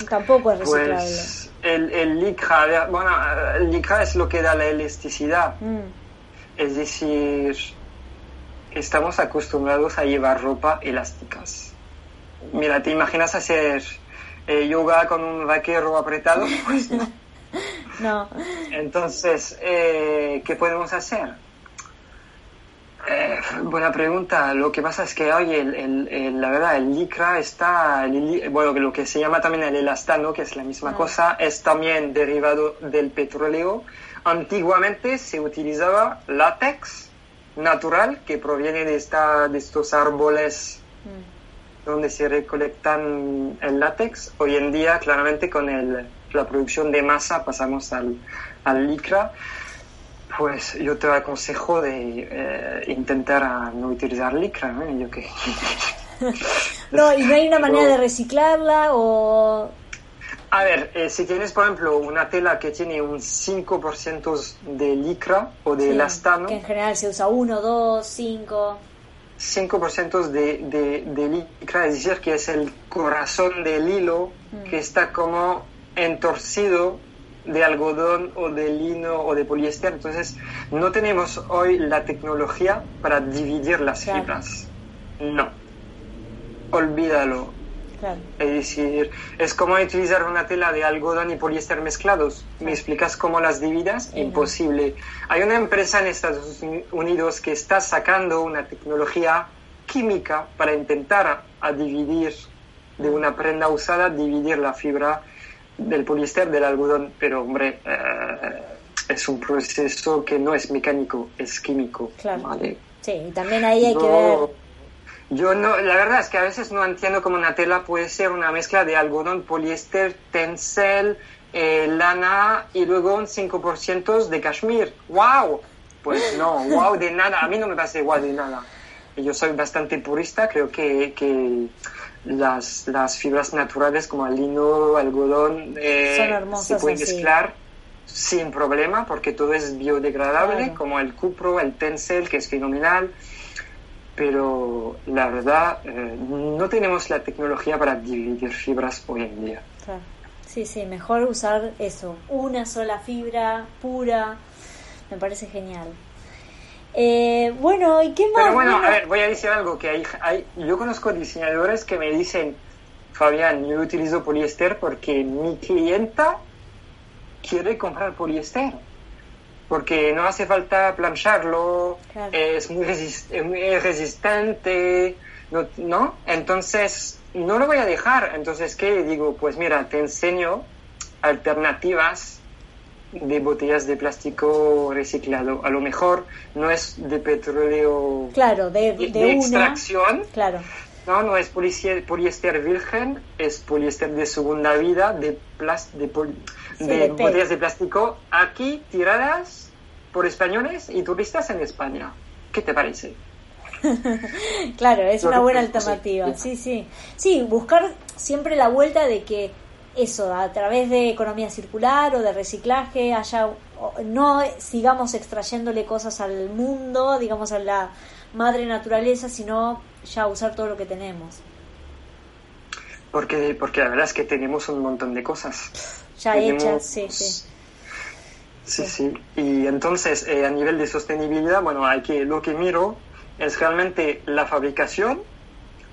Tampoco es reciclable. Pues el, el lycra, bueno, el lycra es lo que da la elasticidad. Mm. Es decir, estamos acostumbrados a llevar ropa elásticas. Mira, ¿te imaginas hacer eh, yoga con un vaquero apretado? Pues no. no. Entonces, eh, ¿qué podemos hacer? Eh, buena pregunta. Lo que pasa es que hoy, el, la verdad, el licra está, bueno, lo que se llama también el elastano, que es la misma ah. cosa, es también derivado del petróleo. Antiguamente se utilizaba látex natural que proviene de, esta, de estos árboles mm. donde se recolectan el látex. Hoy en día, claramente, con el, la producción de masa pasamos al, al licra. Pues yo te aconsejo de eh, intentar no utilizar licra, ¿no? Yo que... no, y no hay una manera de reciclarla o... A ver, eh, si tienes, por ejemplo, una tela que tiene un 5% de licra o de elastano... Que en general se usa 1, 2, 5... 5% de, de, de licra, es decir, que es el corazón del hilo mm. que está como entorcido de algodón o de lino o de poliéster. Entonces, no tenemos hoy la tecnología para dividir las fibras. No. Olvídalo. Es decir, es como utilizar una tela de algodón y poliéster mezclados. ¿Me explicas cómo las dividas? Imposible. Hay una empresa en Estados Unidos que está sacando una tecnología química para intentar a dividir de una prenda usada, dividir la fibra del poliéster del algodón, pero hombre, eh, es un proceso que no es mecánico, es químico. Claro. Sí, y también ahí hay que ver. Yo no, la verdad es que a veces no entiendo cómo una tela puede ser una mezcla de algodón, poliéster, tencel, eh, lana y luego un 5% de cashmere. ¡Wow! Pues no, wow de nada. A mí no me parece wow de nada. Yo soy bastante purista, creo que, que las, las fibras naturales como el lino, algodón, eh, se pueden mezclar sin problema porque todo es biodegradable, como el cupro, el tencel, que es fenomenal. Pero la verdad, eh, no tenemos la tecnología para dividir fibras hoy en día. Sí, sí, mejor usar eso, una sola fibra pura, me parece genial. Eh, bueno, ¿y qué más? Pero bueno, a ver, voy a decir algo, que hay, hay, yo conozco diseñadores que me dicen, Fabián, yo utilizo poliéster porque mi clienta quiere comprar poliéster, porque no hace falta plancharlo, es, muy resistente, ¿no? ¿no? Entonces, no lo voy a dejar. Entonces, ¿qué digo? Pues mira, te enseño alternativas de botellas de plástico reciclado. A lo mejor no es de petróleo claro, de, extracción. Claro. No, no es poliéster virgen, es poliéster de segunda vida, de, de, botellas de plástico aquí tiradas por españoles y turistas en España. ¿Qué te parece? claro, es una buena alternativa. Sí, sí. Sí, buscar siempre la vuelta de que eso, a través de economía circular o de reciclaje, haya, no sigamos extrayéndole cosas al mundo, digamos a la madre naturaleza, sino ya usar todo lo que tenemos. Porque, porque la verdad es que tenemos un montón de cosas. Ya hechas, sí, sí. Sí, sí. Y entonces, eh, a nivel de sostenibilidad, bueno, hay que, lo que miro es realmente la fabricación,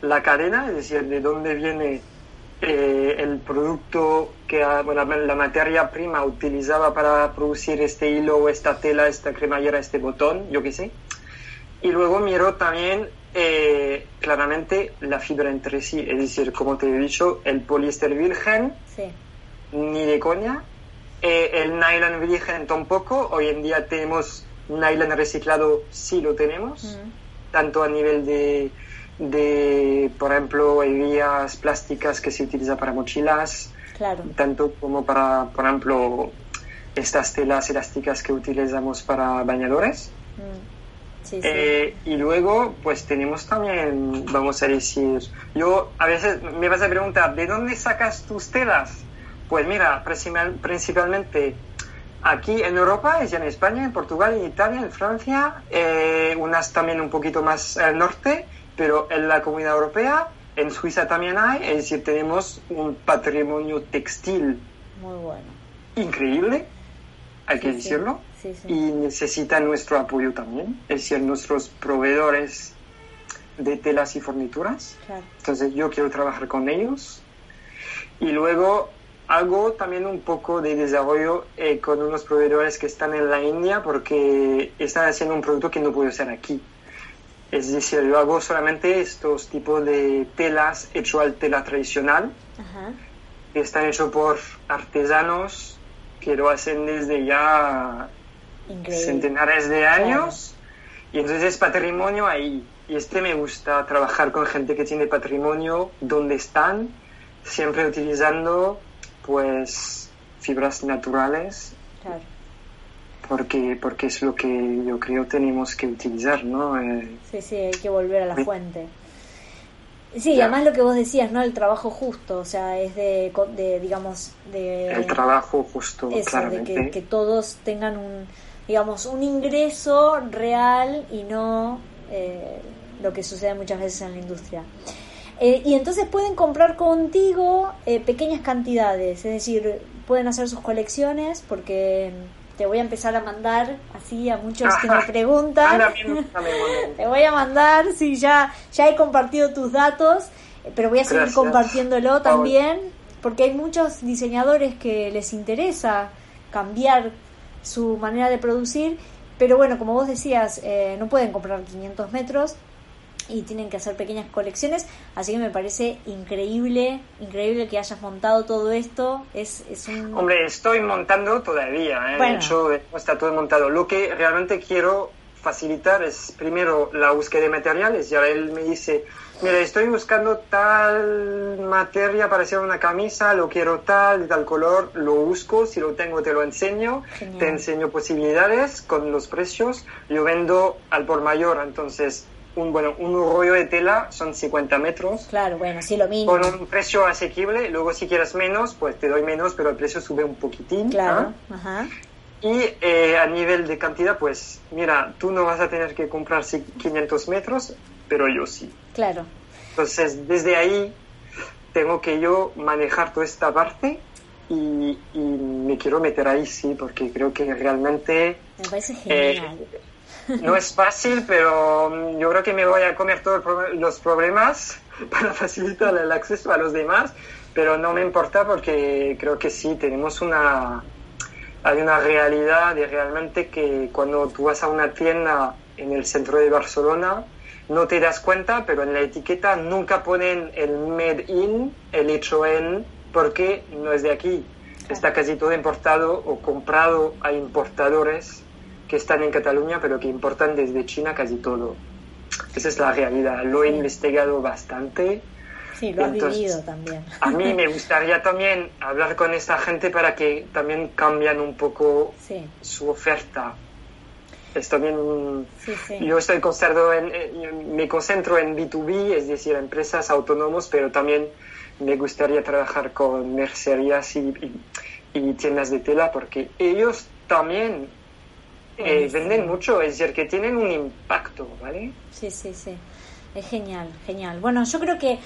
la cadena, es decir, de dónde viene eh, el producto que bueno, la materia prima utilizaba para producir este hilo, esta tela, esta cremallera, este botón, yo qué sé. Y luego miro también eh, claramente la fibra entre sí, es decir, como te he dicho, el poliéster virgen, ni de coña, eh, el nylon virgen tampoco. Hoy en día tenemos nylon reciclado sí lo tenemos, tanto a nivel de, de, por ejemplo, hebillas plásticas que se utilizan para mochilas, claro. tanto como para, por ejemplo, estas telas elásticas que utilizamos para bañadores. Eh, y luego, pues tenemos también, vamos a decir, yo a veces me vas a preguntar, ¿de dónde sacas tus telas? Pues mira, principalmente aquí en Europa, es en España, en Portugal, en Italia, en Francia, eh, unas también un poquito más al norte, pero en la comunidad europea, en Suiza también hay, es decir, tenemos un patrimonio textil muy bueno. increíble, hay que decirlo y necesitan nuestro apoyo también, es decir, nuestros proveedores de telas y fornituras. Entonces yo quiero trabajar con ellos. Y luego hago también un poco de desarrollo eh, con unos proveedores que están en la India porque están haciendo un producto que no puedo hacer aquí. Es decir, yo hago solamente estos tipos de telas hecho al tela tradicional, que están hechos por artesanos que lo hacen desde ya centenares de años. Y entonces es patrimonio ahí. Y este me gusta trabajar con gente que tiene patrimonio donde están, siempre utilizando pues fibras naturales. Porque, porque es lo que yo creo tenemos que utilizar, ¿no? Eh, sí, sí, hay que volver a la fuente. Sí, además lo que vos decías, ¿no? El trabajo justo, o sea, es de, de digamos, de... El trabajo justo, de que, que, todos tengan un, digamos, un ingreso real y no eh, lo que sucede muchas veces en la industria. Eh, y entonces pueden comprar contigo eh, pequeñas cantidades, es decir, pueden hacer sus colecciones porque te voy a empezar a mandar así a muchos que me preguntan. te voy a mandar, sí, ya, ya he compartido tus datos, pero voy a seguir compartiéndolo también porque hay muchos diseñadores que les interesa cambiar su manera de producir, pero bueno, como vos decías, eh, no pueden comprar 500 metros y tienen que hacer pequeñas colecciones, así que me parece increíble, increíble que hayas montado todo esto. Es, es un... Hombre, estoy montando todavía, ¿eh? de hecho está todo montado. Lo que realmente quiero facilitar es primero la búsqueda de materiales, y ahora él me dice, mira, estoy buscando tal materia para hacer una camisa, lo quiero tal, tal color, lo busco, si lo tengo te lo enseño, te enseño posibilidades con los precios, yo vendo al por mayor, entonces un, bueno, un rollo de tela son 50 metros. Claro, bueno, sí, lo mismo. Con un precio asequible, luego si quieres menos, pues te doy menos, pero el precio sube un poquitín. Claro, ajá. Y eh, a nivel de cantidad, pues mira, tú no vas a tener que comprar 500 metros, pero yo sí. Claro. Entonces, desde ahí tengo que yo manejar toda esta parte y, me quiero meter ahí, sí, porque creo que realmente... Me parece genial. Eh, no es fácil, pero yo creo que me voy a comer todos los problemas para facilitar el acceso a los demás, pero no me importa porque creo que sí, tenemos una... Hay una realidad de realmente que cuando tú vas a una tienda en el centro de Barcelona, no te das cuenta, pero en la etiqueta nunca ponen el made in, el hecho en, porque no es de aquí. Está casi todo importado o comprado a importadores que están en Cataluña, pero que importan desde China casi todo. Esa es la realidad. Lo he investigado bastante. Sí, lo has vivido también. A mí me gustaría también hablar con esa gente para que también cambien un poco su oferta es también yo estoy concentrado en, me concentro en B2B, es decir, empresas autónomos, pero también me gustaría trabajar con mercerías y, tiendas de tela porque ellos también eh, venden mucho, es decir, que tienen un impacto, ¿vale? Sí, sí, sí. Es genial, genial. Bueno, yo creo que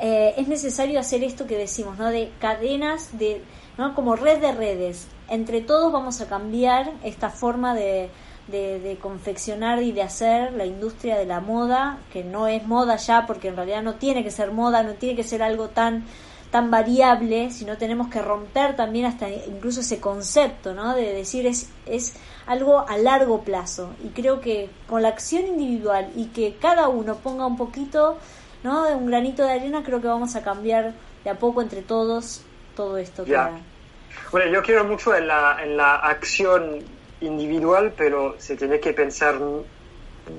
eh, es necesario hacer esto que decimos, ¿no? De cadenas, de, ¿no? Como red de redes. Entre todos vamos a cambiar esta forma de, de, confeccionar y de hacer la industria de la moda, que no es moda ya, porque en realidad no tiene que ser moda, no tiene que ser algo tan tan variable, sino tenemos que romper también hasta incluso ese concepto, ¿no? De decir es, es algo a largo plazo. Y creo que con la acción individual y que cada uno ponga un poquito, ¿no? De un granito de arena, creo que vamos a cambiar de a poco entre todos todo esto. Bueno, yo quiero mucho en la, en la acción individual, pero se tiene que pensar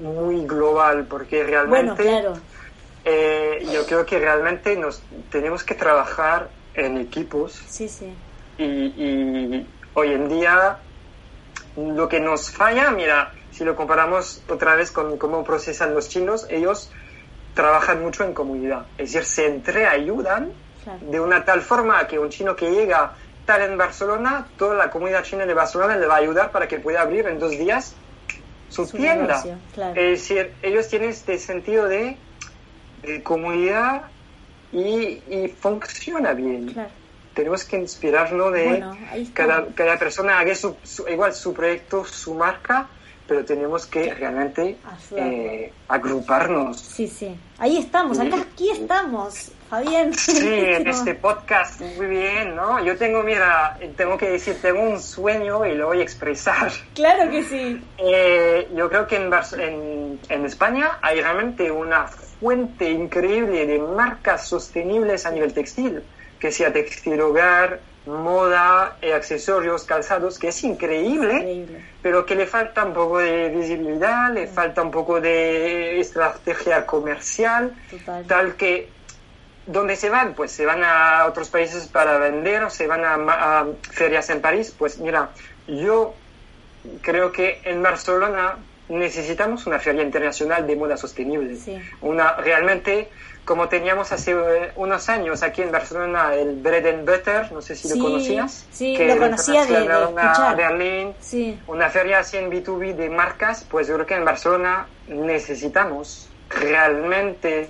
muy global, porque realmente bueno, claro. Eh, yo creo que realmente nos tenemos que trabajar en equipos. Sí, sí. Y, y hoy en día lo que nos falla, mira, si lo comparamos otra vez con cómo procesan los chinos, ellos trabajan mucho en comunidad. Es decir, se entreayudan de una tal forma que un chino que llega tal en Barcelona, toda la comunidad china de Barcelona le va a ayudar para que pueda abrir en dos días su, tienda. Es decir, ellos tienen este sentido de, comunidad y, funciona bien. Tenemos que inspirarnos de cada, cada, persona haga su, igual su proyecto, su marca, pero tenemos que realmente eh, agruparnos. Sí, sí. Ahí estamos, acá aquí estamos, Fabián. Sí, en este podcast, muy bien, ¿no? Yo tengo, mira, tengo que decir, tengo un sueño y lo voy a expresar. Claro que sí. Eh, yo creo que en, en, en España hay realmente una fuente increíble de marcas sostenibles a nivel textil, que sea textil hogar, moda, y accesorios, calzados, que es increíble, pero que le falta un poco de visibilidad, le falta un poco de estrategia comercial, tal que donde se van, pues se van a otros países para vender, se van a, ferias en París, pues mira, yo creo que en Barcelona necesitamos una feria internacional de moda sostenible, una realmente como teníamos hace eh, unos años aquí en Barcelona el Bread and Butter, no sé si lo conocías. Sí, lo conocía de, de una Berlín, una feria así en B2B de marcas, pues yo creo que en Barcelona necesitamos realmente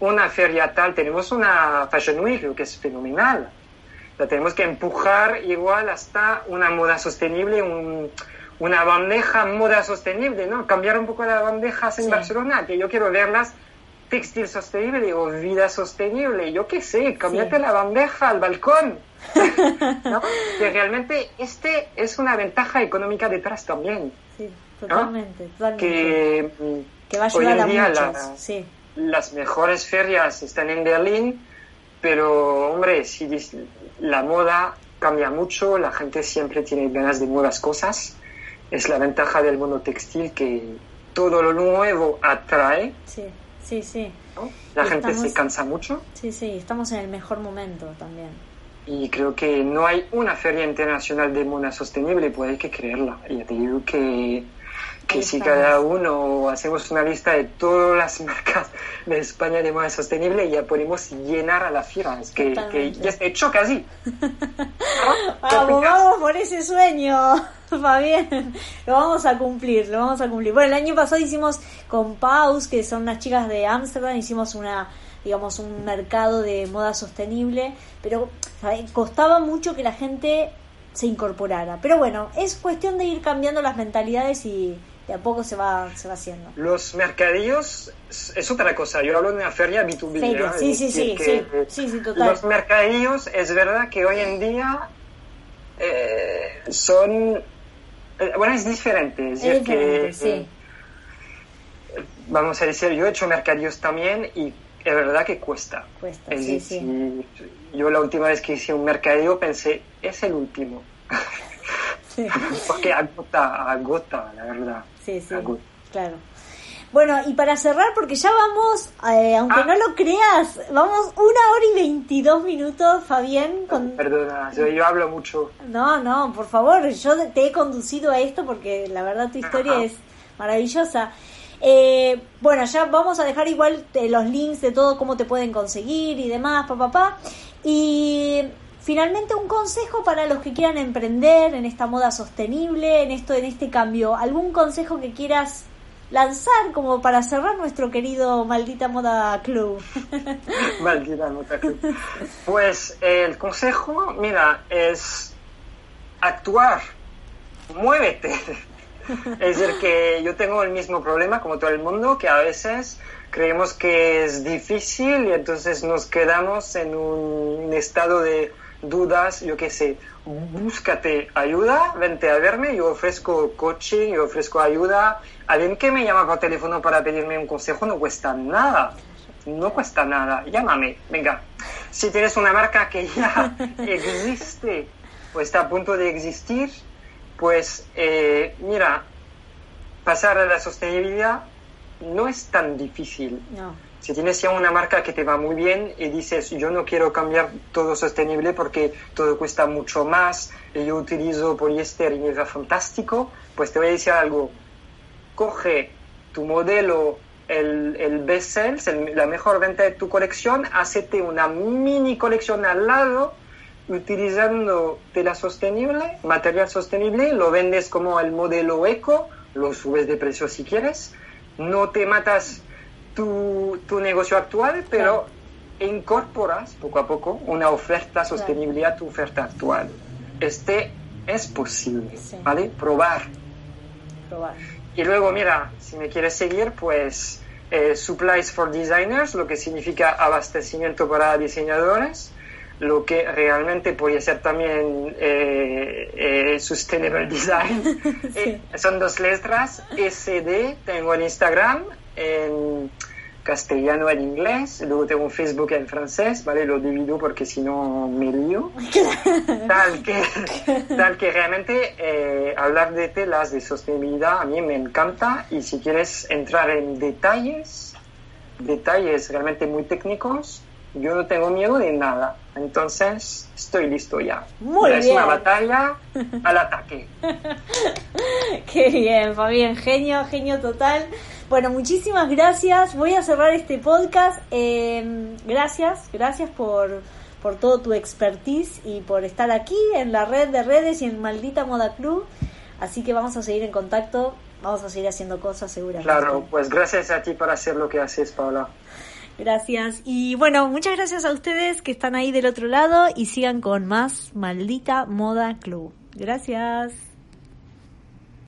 una feria tal. Tenemos una Fashion Week, que es fenomenal. La tenemos que empujar igual hasta una moda sostenible, una bandeja moda sostenible, ¿no? Cambiar un poco las bandejas en Barcelona, que yo quiero verlas textil sostenible o vida sostenible, yo qué sé, cambiate la bandeja al balcón. Que realmente este es una ventaja económica detrás también. Sí, totalmente, Que, va a ayudar a muchos, las mejores ferias están en Berlín, pero hombre, si la moda cambia mucho, la gente siempre tiene ganas de nuevas cosas. Es la ventaja del mundo textil que todo lo nuevo atrae. Sí Sí, sí. La gente se cansa mucho. Sí, sí, estamos en el mejor momento también. Y creo que no hay una feria internacional de moda sostenible, pues hay que creerla. Y te digo que, que si cada uno hacemos una lista de todas las marcas de España de moda sostenible, ya podemos llenar a la fiera. Es que, que ya está hecho casi. vamos, vamos por ese sueño. Fabián, lo vamos a cumplir, lo vamos a cumplir. Bueno, el año pasado hicimos con Paus, que son unas chicas de Ámsterdam, hicimos una digamos un mercado de moda sostenible, pero costaba mucho que la gente se incorporara. Pero bueno, es cuestión de ir cambiando las mentalidades y de a poco se va, se va haciendo. Los mercadillos es otra cosa. Yo hablo de una feria B2B. Sí, sí, sí, sí, sí, total. Los mercadillos es verdad que hoy en día eh, son bueno, es diferente. Es, decir, que, sí. vamos a decir, yo he hecho mercadillos también y es verdad que cuesta. Cuesta, sí, sí. Yo la última vez que hice un mercadillo pensé, es el último. Porque agota, agota, la verdad. Sí, sí, claro. Bueno, y para cerrar, porque ya vamos, eh, aunque ah. no lo creas, vamos una hora y veintidós minutos, Fabián. Con... Perdona, yo, hablo mucho. No, no, por favor, yo te he conducido a esto porque la verdad tu historia es maravillosa. Eh, bueno, ya vamos a dejar igual eh, los links de todo, cómo te pueden conseguir y demás, papá. Pa, pa. Y finalmente un consejo para los que quieran emprender en esta moda sostenible, en esto, en este cambio. ¿Algún consejo que quieras lanzar como para cerrar nuestro querido Maldita Moda Club? Maldita Moda Club. Pues el consejo, mira, es actuar, muévete. Es decir, que yo tengo el mismo problema como todo el mundo, que a veces creemos que es difícil y entonces nos quedamos en un estado de dudas, yo qué sé, búscate ayuda, vente a verme, yo ofrezco coaching, yo ofrezco ayuda. Alguien que me llama por teléfono para pedirme un consejo no cuesta nada, no cuesta nada, llámame, venga. Si tienes una marca que ya existe o está a punto de existir, Pues eh, mira, pasar a la sostenibilidad no es tan difícil. Si tienes ya una marca que te va muy bien y dices, yo no quiero cambiar todo sostenible porque todo cuesta mucho más, y yo utilizo poliéster y me va fantástico, pues te voy a decir algo. Coge tu modelo, el, el best sales, la mejor venta de tu colección, hacete una mini colección al lado utilizando tela sostenible, material sostenible, lo vendes como el modelo eco, lo subes de precio si quieres, no te matas tu, tu negocio actual, pero incorporas poco a poco una oferta sostenible a tu oferta actual. Este es posible, ¿vale? Probar. Probar. Y luego, mira, si me quieres seguir, pues eh, Supplies for Designers, lo que significa abastecimiento para diseñadores lo que realmente podría ser también eh, eh, Sustainable Design. Eh, son dos letras, SD, tengo en Instagram, en castellano en inglés, luego tengo un Facebook en francés, ¿vale? Lo divido porque si no me lío. tal, que, tal que realmente hablar de telas de sostenibilidad a mí me encanta y si quieres entrar en detalles, detalles realmente muy técnicos, yo no tengo miedo de nada. Entonces, estoy listo ya. Muy bien. Es una batalla al ataque. Qué bien, Fabián. Genio, genio total. Bueno, muchísimas gracias. Voy a cerrar este podcast. Em, gracias, gracias por, por todo tu expertise y por estar aquí en la red de redes y en Maldita Moda Club. Así que vamos a seguir en contacto. Vamos a seguir haciendo cosas seguramente. Claro, pues gracias a ti por hacer lo que haces, Paula. Gracias. Y bueno, muchas gracias a ustedes que están ahí del otro lado y sigan con más Maldita Moda Club. Gracias.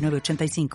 85